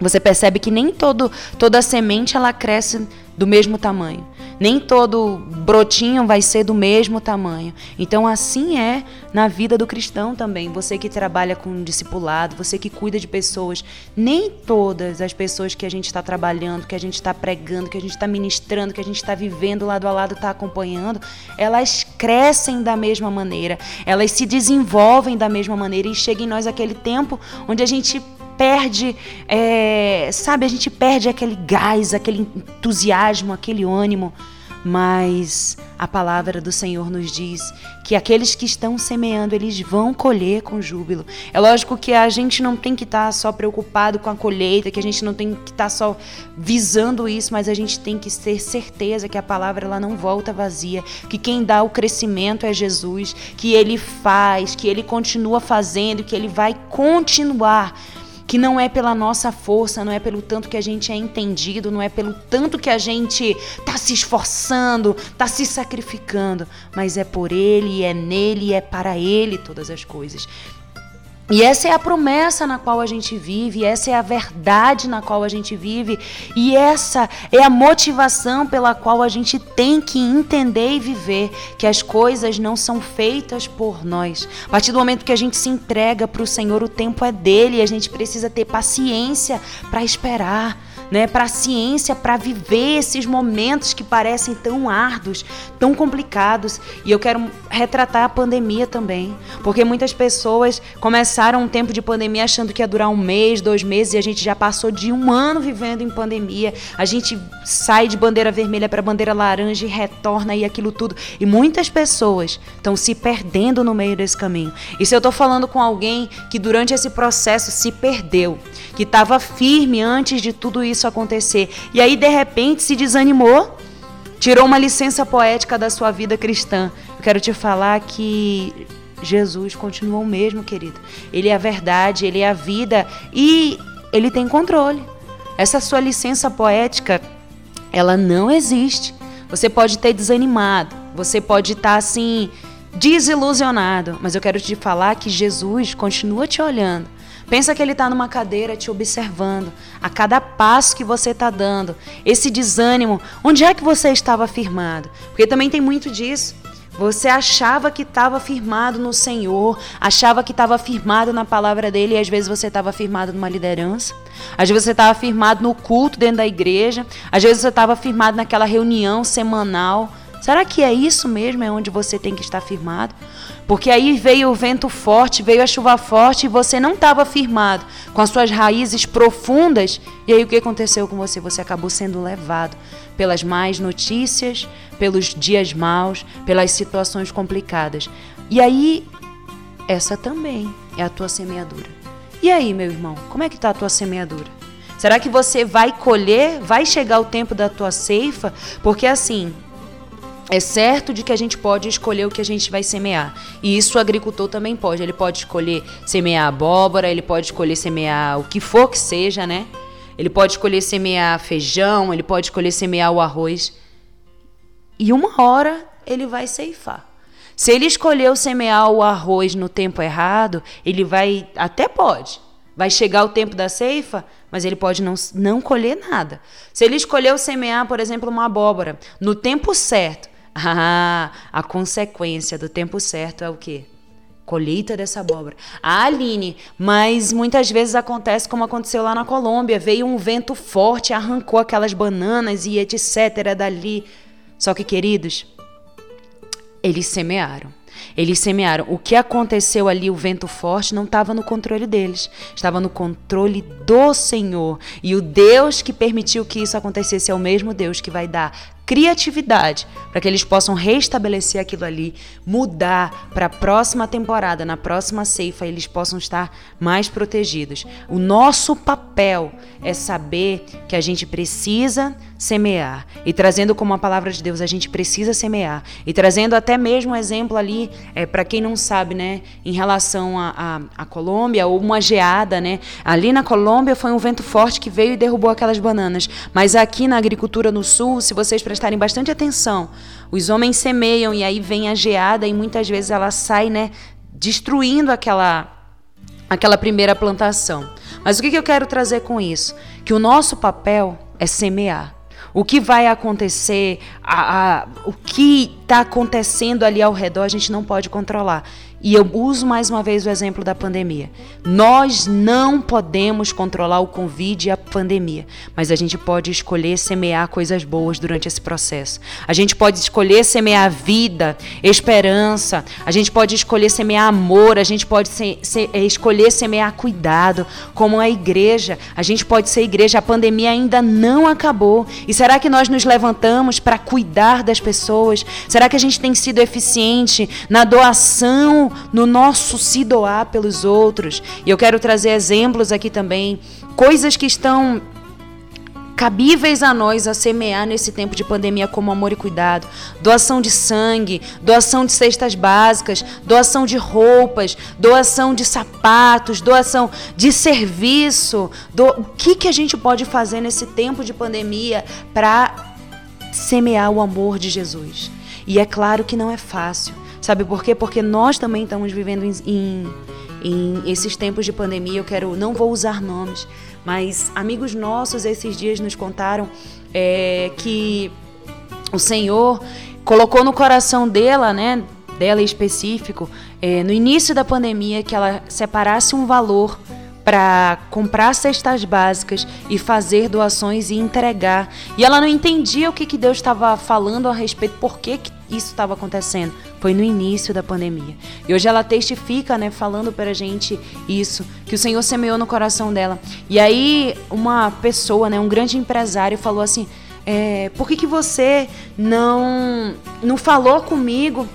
você percebe que nem todo, toda semente ela cresce do mesmo tamanho. Nem todo brotinho vai ser do mesmo tamanho. Então, assim é na vida do cristão também. Você que trabalha com discipulado, você que cuida de pessoas, nem todas as pessoas que a gente está trabalhando, que a gente está pregando, que a gente está ministrando, que a gente está vivendo lado a lado, está acompanhando, elas crescem da mesma maneira, elas se desenvolvem da mesma maneira e chega em nós aquele tempo onde a gente perde, é, sabe, a gente perde aquele gás, aquele entusiasmo, aquele ânimo. Mas a palavra do Senhor nos diz que aqueles que estão semeando, eles vão colher com júbilo. É lógico que a gente não tem que estar tá só preocupado com a colheita, que a gente não tem que estar tá só visando isso, mas a gente tem que ter certeza que a palavra ela não volta vazia, que quem dá o crescimento é Jesus, que ele faz, que ele continua fazendo, que ele vai continuar que não é pela nossa força, não é pelo tanto que a gente é entendido, não é pelo tanto que a gente está se esforçando, está se sacrificando, mas é por Ele, é nele, é para Ele todas as coisas. E essa é a promessa na qual a gente vive, essa é a verdade na qual a gente vive, e essa é a motivação pela qual a gente tem que entender e viver que as coisas não são feitas por nós. A partir do momento que a gente se entrega para o Senhor, o tempo é dele e a gente precisa ter paciência para esperar né, para a ciência, para viver esses momentos que parecem tão árduos, tão complicados. E eu quero retratar a pandemia também, porque muitas pessoas começaram um tempo de pandemia achando que ia durar um mês, dois meses, e a gente já passou de um ano vivendo em pandemia. A gente sai de bandeira vermelha para bandeira laranja e retorna e aquilo tudo. E muitas pessoas estão se perdendo no meio desse caminho. E se eu estou falando com alguém que durante esse processo se perdeu, que estava firme antes de tudo isso acontecer. E aí, de repente, se desanimou, tirou uma licença poética da sua vida cristã. Eu quero te falar que Jesus continua o mesmo, querido. Ele é a verdade, ele é a vida e ele tem controle. Essa sua licença poética, ela não existe. Você pode ter desanimado, você pode estar assim desilusionado, mas eu quero te falar que Jesus continua te olhando. Pensa que ele está numa cadeira te observando a cada passo que você está dando. Esse desânimo, onde é que você estava firmado? Porque também tem muito disso. Você achava que estava firmado no Senhor, achava que estava firmado na palavra dele, e às vezes você estava firmado numa liderança, às vezes você estava firmado no culto dentro da igreja, às vezes você estava firmado naquela reunião semanal. Será que é isso mesmo? É onde você tem que estar firmado? Porque aí veio o vento forte, veio a chuva forte e você não estava firmado com as suas raízes profundas. E aí o que aconteceu com você? Você acabou sendo levado pelas más notícias, pelos dias maus, pelas situações complicadas. E aí, essa também é a tua semeadura. E aí, meu irmão, como é que está a tua semeadura? Será que você vai colher? Vai chegar o tempo da tua ceifa? Porque assim, é certo de que a gente pode escolher o que a gente vai semear. E isso o agricultor também pode. Ele pode escolher semear abóbora, ele pode escolher semear o que for que seja, né? Ele pode escolher semear feijão, ele pode escolher semear o arroz. E uma hora ele vai ceifar. Se ele escolheu semear o arroz no tempo errado, ele vai. Até pode. Vai chegar o tempo da ceifa, mas ele pode não, não colher nada. Se ele escolheu semear, por exemplo, uma abóbora no tempo certo, ah, a consequência do tempo certo é o quê? Colheita dessa abóbora. Ah, Aline, mas muitas vezes acontece como aconteceu lá na Colômbia. Veio um vento forte, arrancou aquelas bananas e etc. dali. Só que, queridos, eles semearam. Eles semearam. O que aconteceu ali, o vento forte, não estava no controle deles, estava no controle do Senhor. E o Deus que permitiu que isso acontecesse é o mesmo Deus que vai dar criatividade para que eles possam restabelecer aquilo ali, mudar para a próxima temporada, na próxima ceifa, eles possam estar mais protegidos. O nosso papel é saber que a gente precisa semear. E trazendo como a palavra de Deus, a gente precisa semear. E trazendo até mesmo um exemplo ali, é, para quem não sabe, né, em relação à Colômbia, ou uma geada, né? Ali na Colômbia foi um vento forte que veio e derrubou aquelas bananas. Mas aqui na agricultura no sul, se vocês prestarem bastante atenção, os homens semeiam e aí vem a geada e muitas vezes ela sai, né, destruindo aquela aquela primeira plantação. Mas o que, que eu quero trazer com isso? Que o nosso papel é semear. o que vai acontecer, a, a, o que está acontecendo ali ao redor, a gente não pode controlar. E eu uso mais uma vez o exemplo da pandemia. Nós não podemos controlar o Covid e a pandemia, mas a gente pode escolher semear coisas boas durante esse processo. A gente pode escolher semear vida, esperança, a gente pode escolher semear amor, a gente pode se, se, é, escolher semear cuidado, como a igreja. A gente pode ser igreja, a pandemia ainda não acabou. E será que nós nos levantamos para cuidar das pessoas? Será que a gente tem sido eficiente na doação? No nosso se doar pelos outros. E eu quero trazer exemplos aqui também, coisas que estão cabíveis a nós a semear nesse tempo de pandemia como amor e cuidado. Doação de sangue, doação de cestas básicas, doação de roupas, doação de sapatos, doação de serviço. Do... O que, que a gente pode fazer nesse tempo de pandemia para semear o amor de Jesus? E é claro que não é fácil. Sabe por quê? Porque nós também estamos vivendo em, em, em esses tempos de pandemia. Eu quero, não vou usar nomes, mas amigos nossos esses dias nos contaram é, que o Senhor colocou no coração dela, né, dela em específico, é, no início da pandemia, que ela separasse um valor para comprar cestas básicas e fazer doações e entregar. E ela não entendia o que, que Deus estava falando a respeito, por que, que isso estava acontecendo. Foi no início da pandemia. E hoje ela testifica, né, falando para a gente isso, que o Senhor semeou no coração dela. E aí uma pessoa, né, um grande empresário falou assim, é, por que, que você não, não falou comigo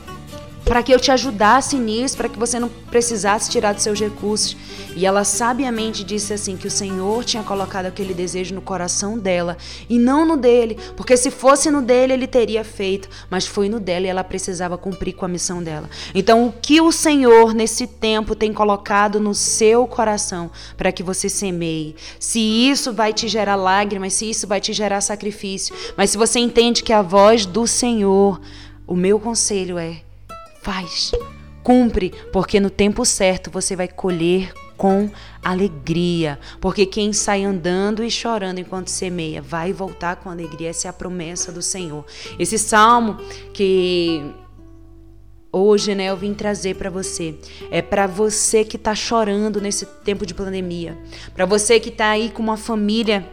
para que eu te ajudasse nisso, para que você não precisasse tirar dos seus recursos. E ela sabiamente disse assim que o Senhor tinha colocado aquele desejo no coração dela e não no dele, porque se fosse no dele ele teria feito, mas foi no dela e ela precisava cumprir com a missão dela. Então, o que o Senhor nesse tempo tem colocado no seu coração para que você semeie? Se isso vai te gerar lágrimas, se isso vai te gerar sacrifício, mas se você entende que a voz do Senhor, o meu conselho é Faz. Cumpre, porque no tempo certo você vai colher com alegria. Porque quem sai andando e chorando enquanto semeia vai voltar com alegria. Essa é a promessa do Senhor. Esse salmo que hoje, né, eu vim trazer para você. É para você que está chorando nesse tempo de pandemia. Para você que está aí com uma família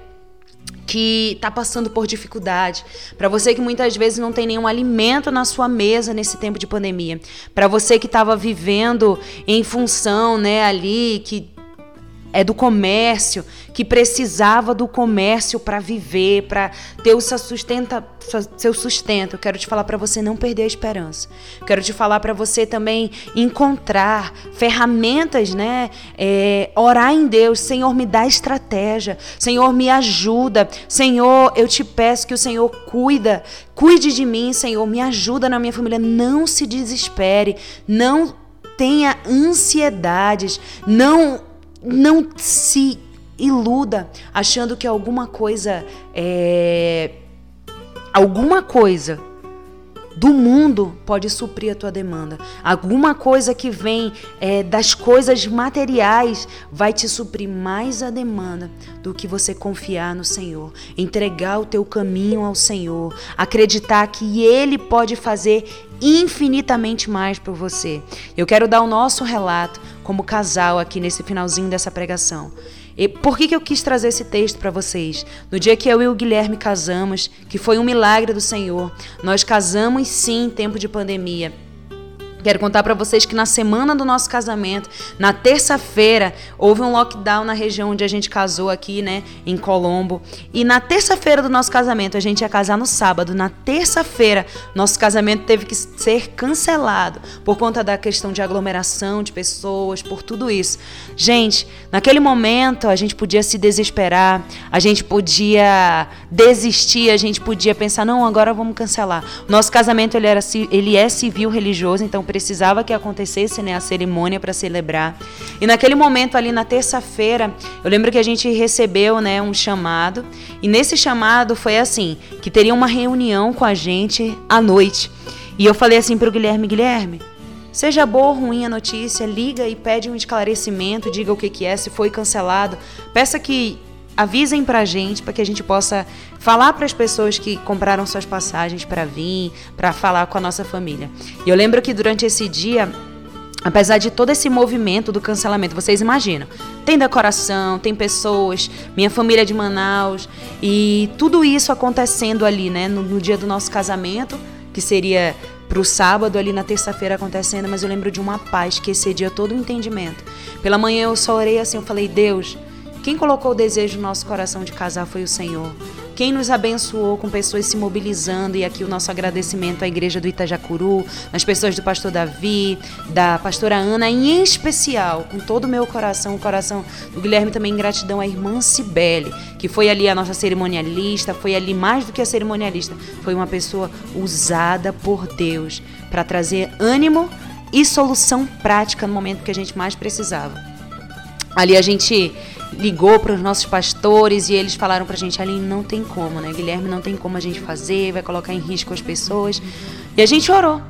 que está passando por dificuldade, para você que muitas vezes não tem nenhum alimento na sua mesa nesse tempo de pandemia, para você que estava vivendo em função, né, ali que é do comércio, que precisava do comércio para viver, para ter o seu, sustenta, seu sustento. Eu quero te falar para você não perder a esperança. Eu quero te falar para você também encontrar ferramentas, né? É, orar em Deus. Senhor, me dá estratégia. Senhor, me ajuda. Senhor, eu te peço que o Senhor cuida, cuide de mim, Senhor. Me ajuda na minha família. Não se desespere. Não tenha ansiedades. Não não se iluda achando que alguma coisa é alguma coisa do mundo pode suprir a tua demanda. Alguma coisa que vem é, das coisas materiais vai te suprir mais a demanda do que você confiar no Senhor, entregar o teu caminho ao Senhor, acreditar que Ele pode fazer infinitamente mais por você. Eu quero dar o nosso relato como casal aqui nesse finalzinho dessa pregação. E por que, que eu quis trazer esse texto para vocês? No dia que eu e o Guilherme casamos, que foi um milagre do Senhor, nós casamos sim em tempo de pandemia. Quero contar para vocês que na semana do nosso casamento, na terça-feira, houve um lockdown na região onde a gente casou aqui, né, em Colombo. E na terça-feira do nosso casamento, a gente ia casar no sábado. Na terça-feira, nosso casamento teve que ser cancelado por conta da questão de aglomeração de pessoas, por tudo isso. Gente, naquele momento a gente podia se desesperar, a gente podia desistir, a gente podia pensar, não, agora vamos cancelar. Nosso casamento ele era ele é civil religioso, então precisava que acontecesse né, a cerimônia para celebrar. E naquele momento ali na terça-feira, eu lembro que a gente recebeu né, um chamado. E nesse chamado foi assim, que teria uma reunião com a gente à noite. E eu falei assim para o Guilherme, Guilherme, Seja boa ou ruim a notícia, liga e pede um esclarecimento, diga o que, que é, se foi cancelado. Peça que avisem pra gente para que a gente possa falar para as pessoas que compraram suas passagens para vir, para falar com a nossa família. E eu lembro que durante esse dia Apesar de todo esse movimento do cancelamento, vocês imaginam, tem decoração, tem pessoas, minha família de Manaus e tudo isso acontecendo ali, né, no, no dia do nosso casamento, que seria pro sábado ali na terça-feira acontecendo, mas eu lembro de uma paz que excediu todo o entendimento. Pela manhã eu só orei assim, eu falei: "Deus, quem colocou o desejo no nosso coração de casar foi o Senhor. Quem nos abençoou com pessoas se mobilizando, e aqui o nosso agradecimento à igreja do Itajacuru, as pessoas do pastor Davi, da pastora Ana, em especial, com todo o meu coração, o coração do Guilherme também, gratidão à irmã Cibele, que foi ali a nossa cerimonialista, foi ali mais do que a cerimonialista, foi uma pessoa usada por Deus para trazer ânimo e solução prática no momento que a gente mais precisava. Ali a gente ligou para os nossos pastores e eles falaram para a gente, Aline, não tem como, né? Guilherme, não tem como a gente fazer, vai colocar em risco as pessoas. E a gente orou.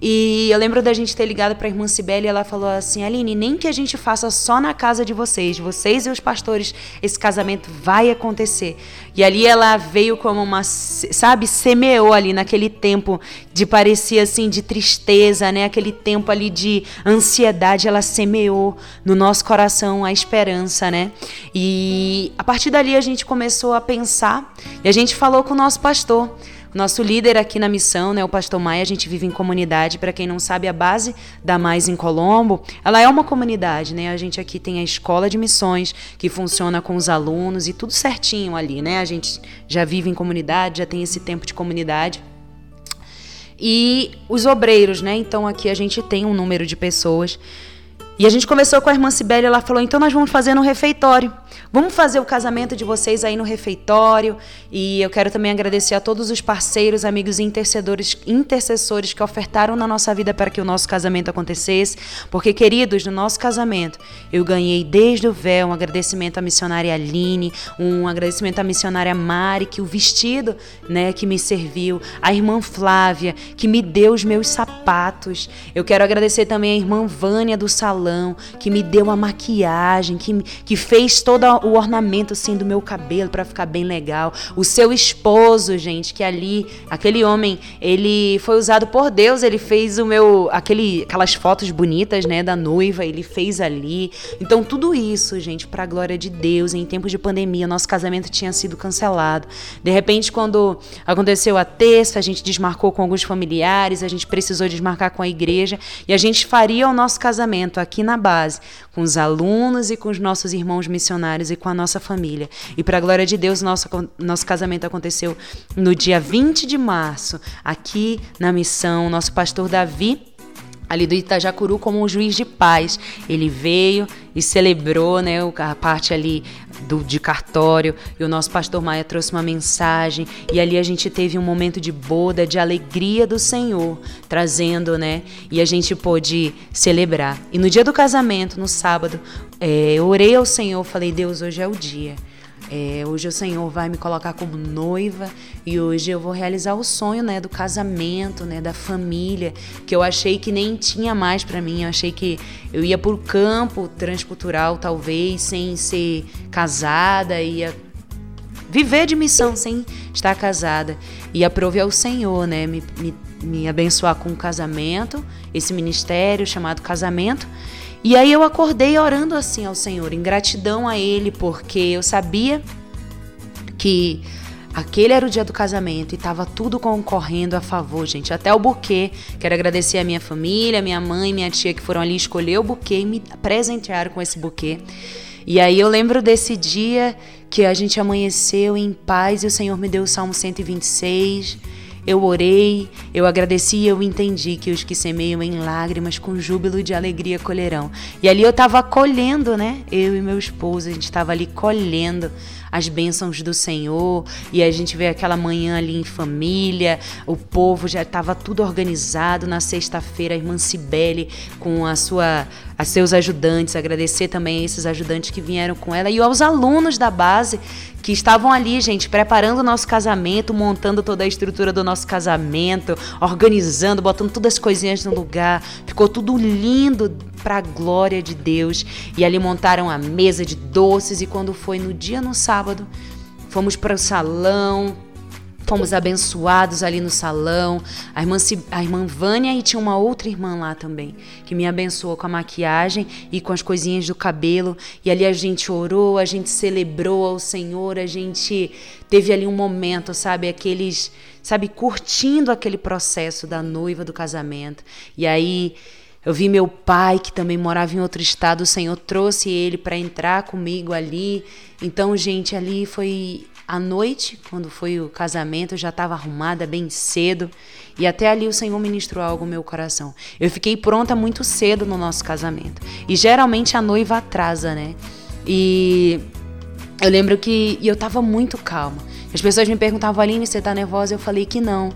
E eu lembro da gente ter ligado para a irmã Cibele e ela falou assim: Aline, nem que a gente faça só na casa de vocês, vocês e os pastores, esse casamento vai acontecer. E ali ela veio como uma, sabe, semeou ali naquele tempo de parecia assim de tristeza, né? Aquele tempo ali de ansiedade, ela semeou no nosso coração a esperança, né? E a partir dali a gente começou a pensar e a gente falou com o nosso pastor. Nosso líder aqui na missão, né, o pastor Maia, a gente vive em comunidade. Para quem não sabe, a base da Mais em Colombo, ela é uma comunidade, né? A gente aqui tem a escola de missões que funciona com os alunos e tudo certinho ali, né? A gente já vive em comunidade, já tem esse tempo de comunidade. E os obreiros, né? Então aqui a gente tem um número de pessoas. E a gente começou com a irmã Sibeli, ela falou: então nós vamos fazer no refeitório. Vamos fazer o casamento de vocês aí no refeitório. E eu quero também agradecer a todos os parceiros, amigos e intercessores, intercessores que ofertaram na nossa vida para que o nosso casamento acontecesse. Porque, queridos, no nosso casamento, eu ganhei desde o véu um agradecimento à missionária Aline, um agradecimento à missionária Mari, que o vestido né, que me serviu, a irmã Flávia, que me deu os meus sapatos. Eu quero agradecer também a irmã Vânia do salão, que me deu a maquiagem, que, que fez toda o ornamento assim do meu cabelo para ficar bem legal. O seu esposo, gente, que ali, aquele homem, ele foi usado por Deus, ele fez o meu aquele aquelas fotos bonitas, né, da noiva, ele fez ali. Então tudo isso, gente, para a glória de Deus, em tempos de pandemia, nosso casamento tinha sido cancelado. De repente, quando aconteceu a terça, a gente desmarcou com alguns familiares, a gente precisou desmarcar com a igreja e a gente faria o nosso casamento aqui na base, com os alunos e com os nossos irmãos missionários e com a nossa família. E para a glória de Deus, nosso, nosso casamento aconteceu no dia 20 de março, aqui na missão. Nosso pastor Davi ali do Itajacuru como um juiz de paz. Ele veio e celebrou né, a parte ali do, de cartório e o nosso pastor Maia trouxe uma mensagem e ali a gente teve um momento de boda, de alegria do Senhor, trazendo, né? E a gente pôde celebrar. E no dia do casamento, no sábado, é, eu orei ao Senhor, falei, Deus, hoje é o dia. É, hoje o Senhor vai me colocar como noiva e hoje eu vou realizar o sonho, né, do casamento, né, da família, que eu achei que nem tinha mais para mim. Eu achei que eu ia por campo transcultural, talvez, sem ser casada, ia viver de missão sem estar casada. E aprove ao Senhor, né, me, me, me abençoar com o casamento, esse ministério chamado casamento. E aí eu acordei orando assim ao Senhor, em gratidão a Ele, porque eu sabia que aquele era o dia do casamento e estava tudo concorrendo a favor, gente. Até o buquê. Quero agradecer a minha família, minha mãe, minha tia que foram ali escolher o buquê e me presentearam com esse buquê. E aí eu lembro desse dia que a gente amanheceu em paz e o Senhor me deu o Salmo 126 eu orei, eu agradeci e eu entendi que os que semeiam em lágrimas com júbilo de alegria colherão. E ali eu estava colhendo, né? Eu e meu esposo, a gente estava ali colhendo as bênçãos do Senhor e a gente vê aquela manhã ali em família, o povo já estava tudo organizado na sexta-feira, a irmã Cibele com a sua a seus ajudantes, agradecer também a esses ajudantes que vieram com ela e aos alunos da base que estavam ali, gente, preparando o nosso casamento, montando toda a estrutura do nosso casamento, organizando, botando todas as coisinhas no lugar. Ficou tudo lindo para a glória de Deus. E ali montaram a mesa de doces e quando foi no dia no sábado, fomos para o salão, Fomos abençoados ali no salão. A irmã, a irmã Vânia e tinha uma outra irmã lá também, que me abençoou com a maquiagem e com as coisinhas do cabelo. E ali a gente orou, a gente celebrou ao Senhor, a gente teve ali um momento, sabe? Aqueles, sabe, curtindo aquele processo da noiva do casamento. E aí. Eu vi meu pai, que também morava em outro estado, o Senhor trouxe ele para entrar comigo ali. Então, gente, ali foi à noite, quando foi o casamento, eu já estava arrumada bem cedo e até ali o Senhor ministrou algo no meu coração. Eu fiquei pronta muito cedo no nosso casamento. E geralmente a noiva atrasa, né? E eu lembro que eu estava muito calma. As pessoas me perguntavam, Aline, você está nervosa? Eu falei que não.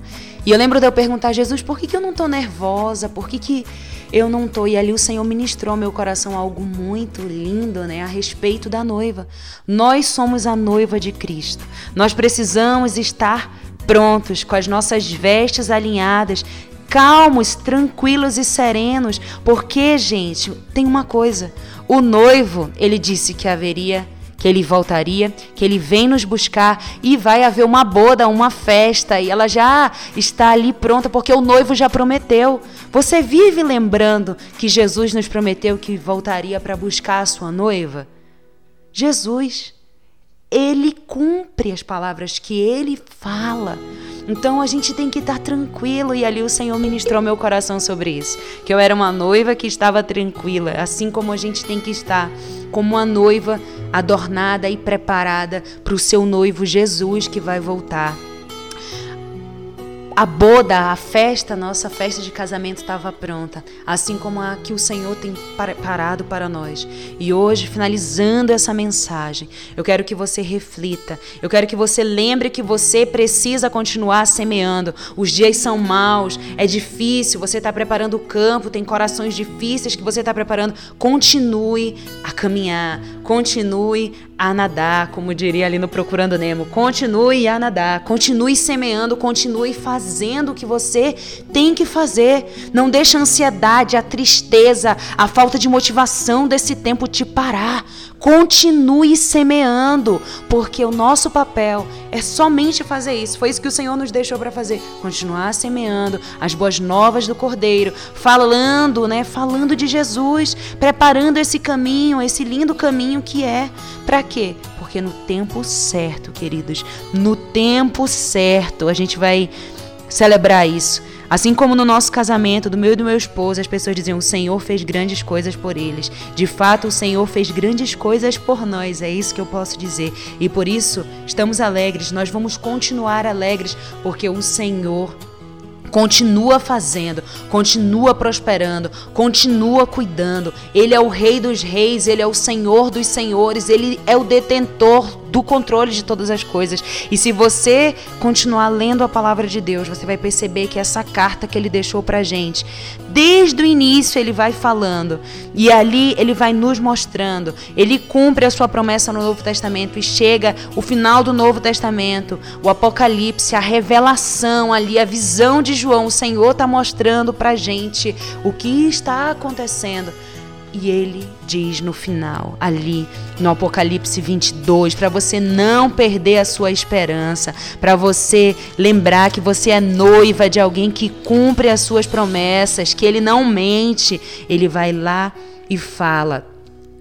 E eu lembro de eu perguntar a Jesus, por que, que eu não estou nervosa? Por que, que eu não tô. E ali o Senhor ministrou ao meu coração algo muito lindo, né, a respeito da noiva. Nós somos a noiva de Cristo. Nós precisamos estar prontos, com as nossas vestes alinhadas, calmos, tranquilos e serenos, porque, gente, tem uma coisa. O noivo, ele disse que haveria que ele voltaria, que ele vem nos buscar e vai haver uma boda, uma festa e ela já está ali pronta porque o noivo já prometeu. Você vive lembrando que Jesus nos prometeu que voltaria para buscar a sua noiva? Jesus, ele cumpre as palavras que ele fala. Então a gente tem que estar tranquilo e ali o Senhor ministrou meu coração sobre isso, que eu era uma noiva que estava tranquila, assim como a gente tem que estar como uma noiva adornada e preparada para o seu noivo Jesus que vai voltar a boda, a festa, nossa festa de casamento estava pronta, assim como a que o Senhor tem parado para nós. E hoje, finalizando essa mensagem, eu quero que você reflita, eu quero que você lembre que você precisa continuar semeando. Os dias são maus, é difícil, você está preparando o campo, tem corações difíceis que você está preparando. Continue a caminhar, continue a nadar, como diria ali no Procurando Nemo. Continue a nadar, continue semeando, continue fazendo o que você tem que fazer. Não deixe a ansiedade, a tristeza, a falta de motivação desse tempo te parar. Continue semeando, porque o nosso papel é somente fazer isso. Foi isso que o Senhor nos deixou para fazer. Continuar semeando as boas novas do Cordeiro, falando, né, falando de Jesus, preparando esse caminho, esse lindo caminho que é para quê? Porque no tempo certo, queridos, no tempo certo, a gente vai celebrar isso. Assim como no nosso casamento, do meu e do meu esposo, as pessoas diziam: O Senhor fez grandes coisas por eles. De fato, o Senhor fez grandes coisas por nós. É isso que eu posso dizer. E por isso, estamos alegres. Nós vamos continuar alegres, porque o Senhor continua fazendo, continua prosperando, continua cuidando. Ele é o Rei dos Reis, ele é o Senhor dos Senhores, ele é o detentor do controle de todas as coisas. E se você continuar lendo a palavra de Deus, você vai perceber que essa carta que ele deixou pra gente, desde o início ele vai falando e ali ele vai nos mostrando. Ele cumpre a sua promessa no Novo Testamento e chega o final do Novo Testamento, o Apocalipse, a revelação ali, a visão de João, o Senhor está mostrando pra gente o que está acontecendo. E ele diz no final, ali no Apocalipse 22, para você não perder a sua esperança, para você lembrar que você é noiva de alguém que cumpre as suas promessas, que ele não mente. Ele vai lá e fala: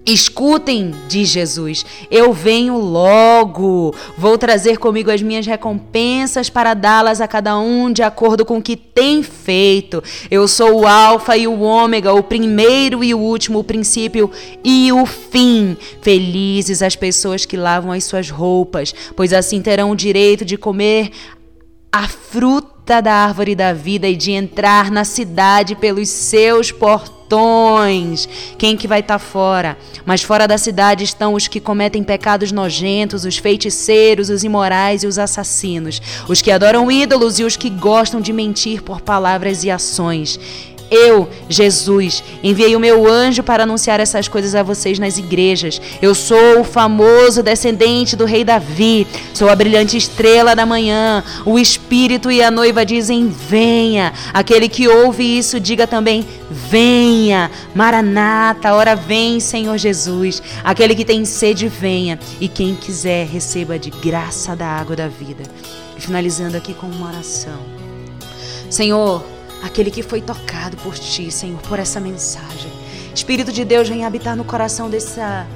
Escutem, diz Jesus, eu venho logo. Vou trazer comigo as minhas recompensas para dá-las a cada um de acordo com o que tem feito. Eu sou o Alfa e o Ômega, o primeiro e o último, o princípio e o fim. Felizes as pessoas que lavam as suas roupas, pois assim terão o direito de comer a fruta da árvore da vida e de entrar na cidade pelos seus portões portões. Quem que vai estar tá fora? Mas fora da cidade estão os que cometem pecados nojentos, os feiticeiros, os imorais e os assassinos, os que adoram ídolos e os que gostam de mentir por palavras e ações. Eu, Jesus, enviei o meu anjo para anunciar essas coisas a vocês nas igrejas. Eu sou o famoso descendente do rei Davi. Sou a brilhante estrela da manhã. O Espírito e a noiva dizem: Venha. Aquele que ouve isso, diga também: Venha. Maranata, ora vem, Senhor Jesus. Aquele que tem sede, venha. E quem quiser, receba de graça da água da vida. E finalizando aqui com uma oração. Senhor, aquele que foi tocado por ti, Senhor, por essa mensagem. Espírito de Deus, vem habitar no coração dessa,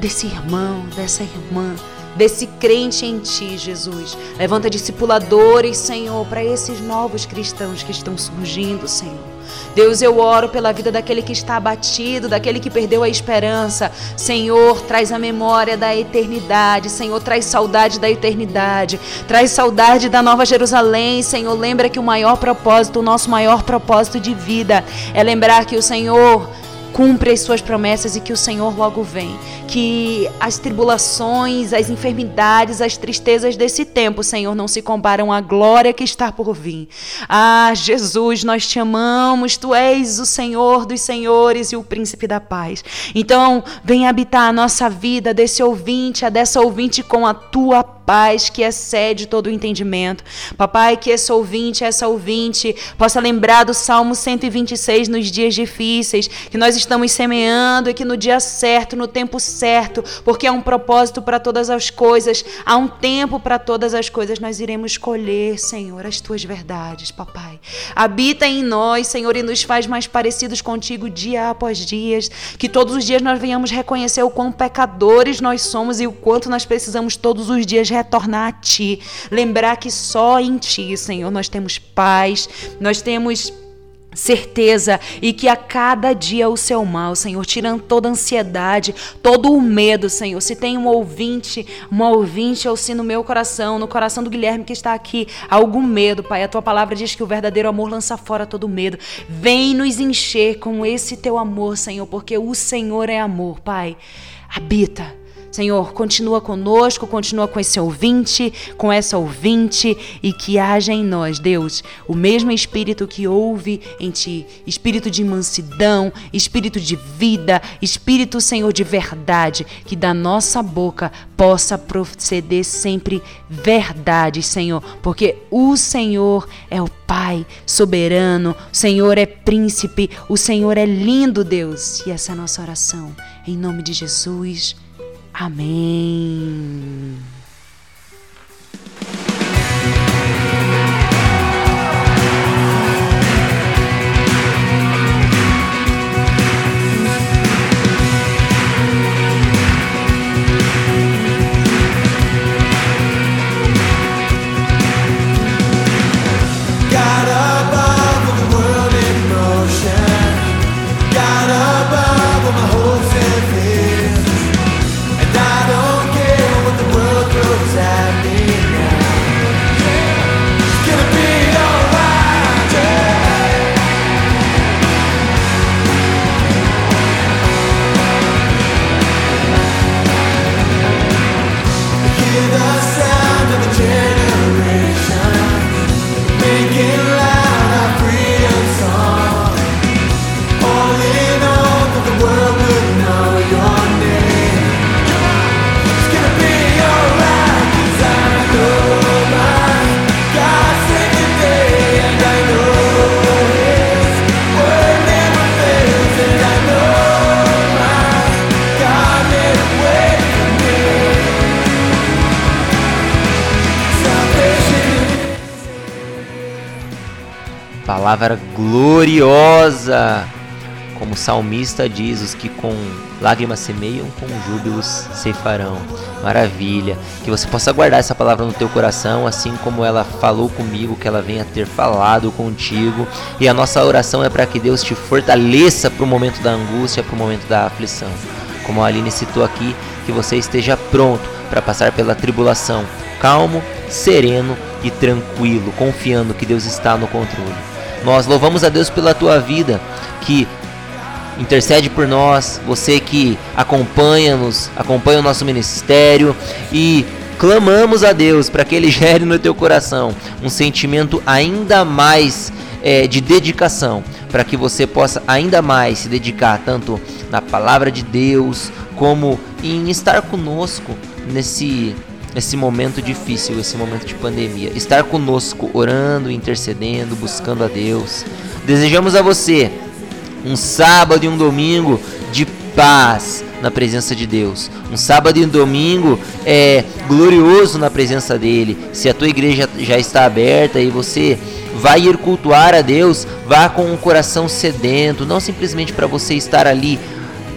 desse irmão, dessa irmã, desse crente em ti, Jesus. Levanta discipuladores, Senhor, para esses novos cristãos que estão surgindo, Senhor. Deus, eu oro pela vida daquele que está abatido, daquele que perdeu a esperança. Senhor, traz a memória da eternidade. Senhor, traz saudade da eternidade. Traz saudade da Nova Jerusalém. Senhor, lembra que o maior propósito, o nosso maior propósito de vida é lembrar que o Senhor cumpre as suas promessas e que o Senhor logo vem. Que as tribulações, as enfermidades, as tristezas desse tempo, Senhor, não se comparam à glória que está por vir. Ah, Jesus, nós te amamos, tu és o Senhor dos senhores e o príncipe da paz. Então, vem habitar a nossa vida desse ouvinte, a dessa ouvinte com a tua paz que excede todo o entendimento. Papai, que esse ouvinte, essa ouvinte, possa lembrar do Salmo 126 nos dias difíceis, que nós estamos semeando e que no dia certo, no tempo certo, porque há um propósito para todas as coisas, há um tempo para todas as coisas, nós iremos colher, Senhor, as tuas verdades, papai. Habita em nós, Senhor, e nos faz mais parecidos contigo dia após dia, que todos os dias nós venhamos reconhecer o quão pecadores nós somos e o quanto nós precisamos todos os dias retornar a Ti. Lembrar que só em Ti, Senhor, nós temos paz, nós temos certeza e que a cada dia o seu mal, Senhor, tirando toda a ansiedade, todo o medo, Senhor. Se tem um ouvinte, uma ouvinte, ou se no meu coração, no coração do Guilherme que está aqui, algum medo, Pai, a tua palavra diz que o verdadeiro amor lança fora todo medo. Vem nos encher com esse teu amor, Senhor, porque o Senhor é amor, Pai. Habita Senhor, continua conosco, continua com esse ouvinte, com essa ouvinte e que haja em nós, Deus, o mesmo espírito que ouve em ti, espírito de mansidão, espírito de vida, espírito, Senhor, de verdade, que da nossa boca possa proceder sempre verdade, Senhor, porque o Senhor é o Pai soberano, o Senhor é príncipe, o Senhor é lindo, Deus. E essa é a nossa oração. Em nome de Jesus. Amém. Palavra gloriosa. Como o salmista diz, os que com lágrimas semeiam, com júbilos ceifarão. Maravilha. Que você possa guardar essa palavra no teu coração, assim como ela falou comigo, que ela venha ter falado contigo. E a nossa oração é para que Deus te fortaleça para o momento da angústia, para o momento da aflição. Como a Aline citou aqui, que você esteja pronto para passar pela tribulação, calmo, sereno e tranquilo, confiando que Deus está no controle. Nós louvamos a Deus pela tua vida, que intercede por nós, você que acompanha-nos, acompanha o nosso ministério e clamamos a Deus para que Ele gere no teu coração um sentimento ainda mais é, de dedicação, para que você possa ainda mais se dedicar tanto na palavra de Deus como em estar conosco nesse esse momento difícil, esse momento de pandemia. Estar conosco, orando, intercedendo, buscando a Deus. Desejamos a você um sábado e um domingo de paz na presença de Deus. Um sábado e um domingo é glorioso na presença dele. Se a tua igreja já está aberta e você vai ir cultuar a Deus, vá com um coração sedento, não simplesmente para você estar ali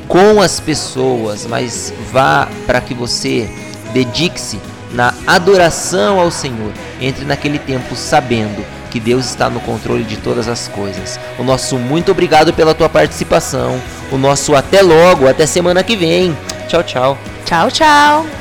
com as pessoas, mas vá para que você dedique-se na adoração ao Senhor. Entre naquele tempo sabendo que Deus está no controle de todas as coisas. O nosso muito obrigado pela tua participação. O nosso até logo, até semana que vem. Tchau, tchau. Tchau, tchau.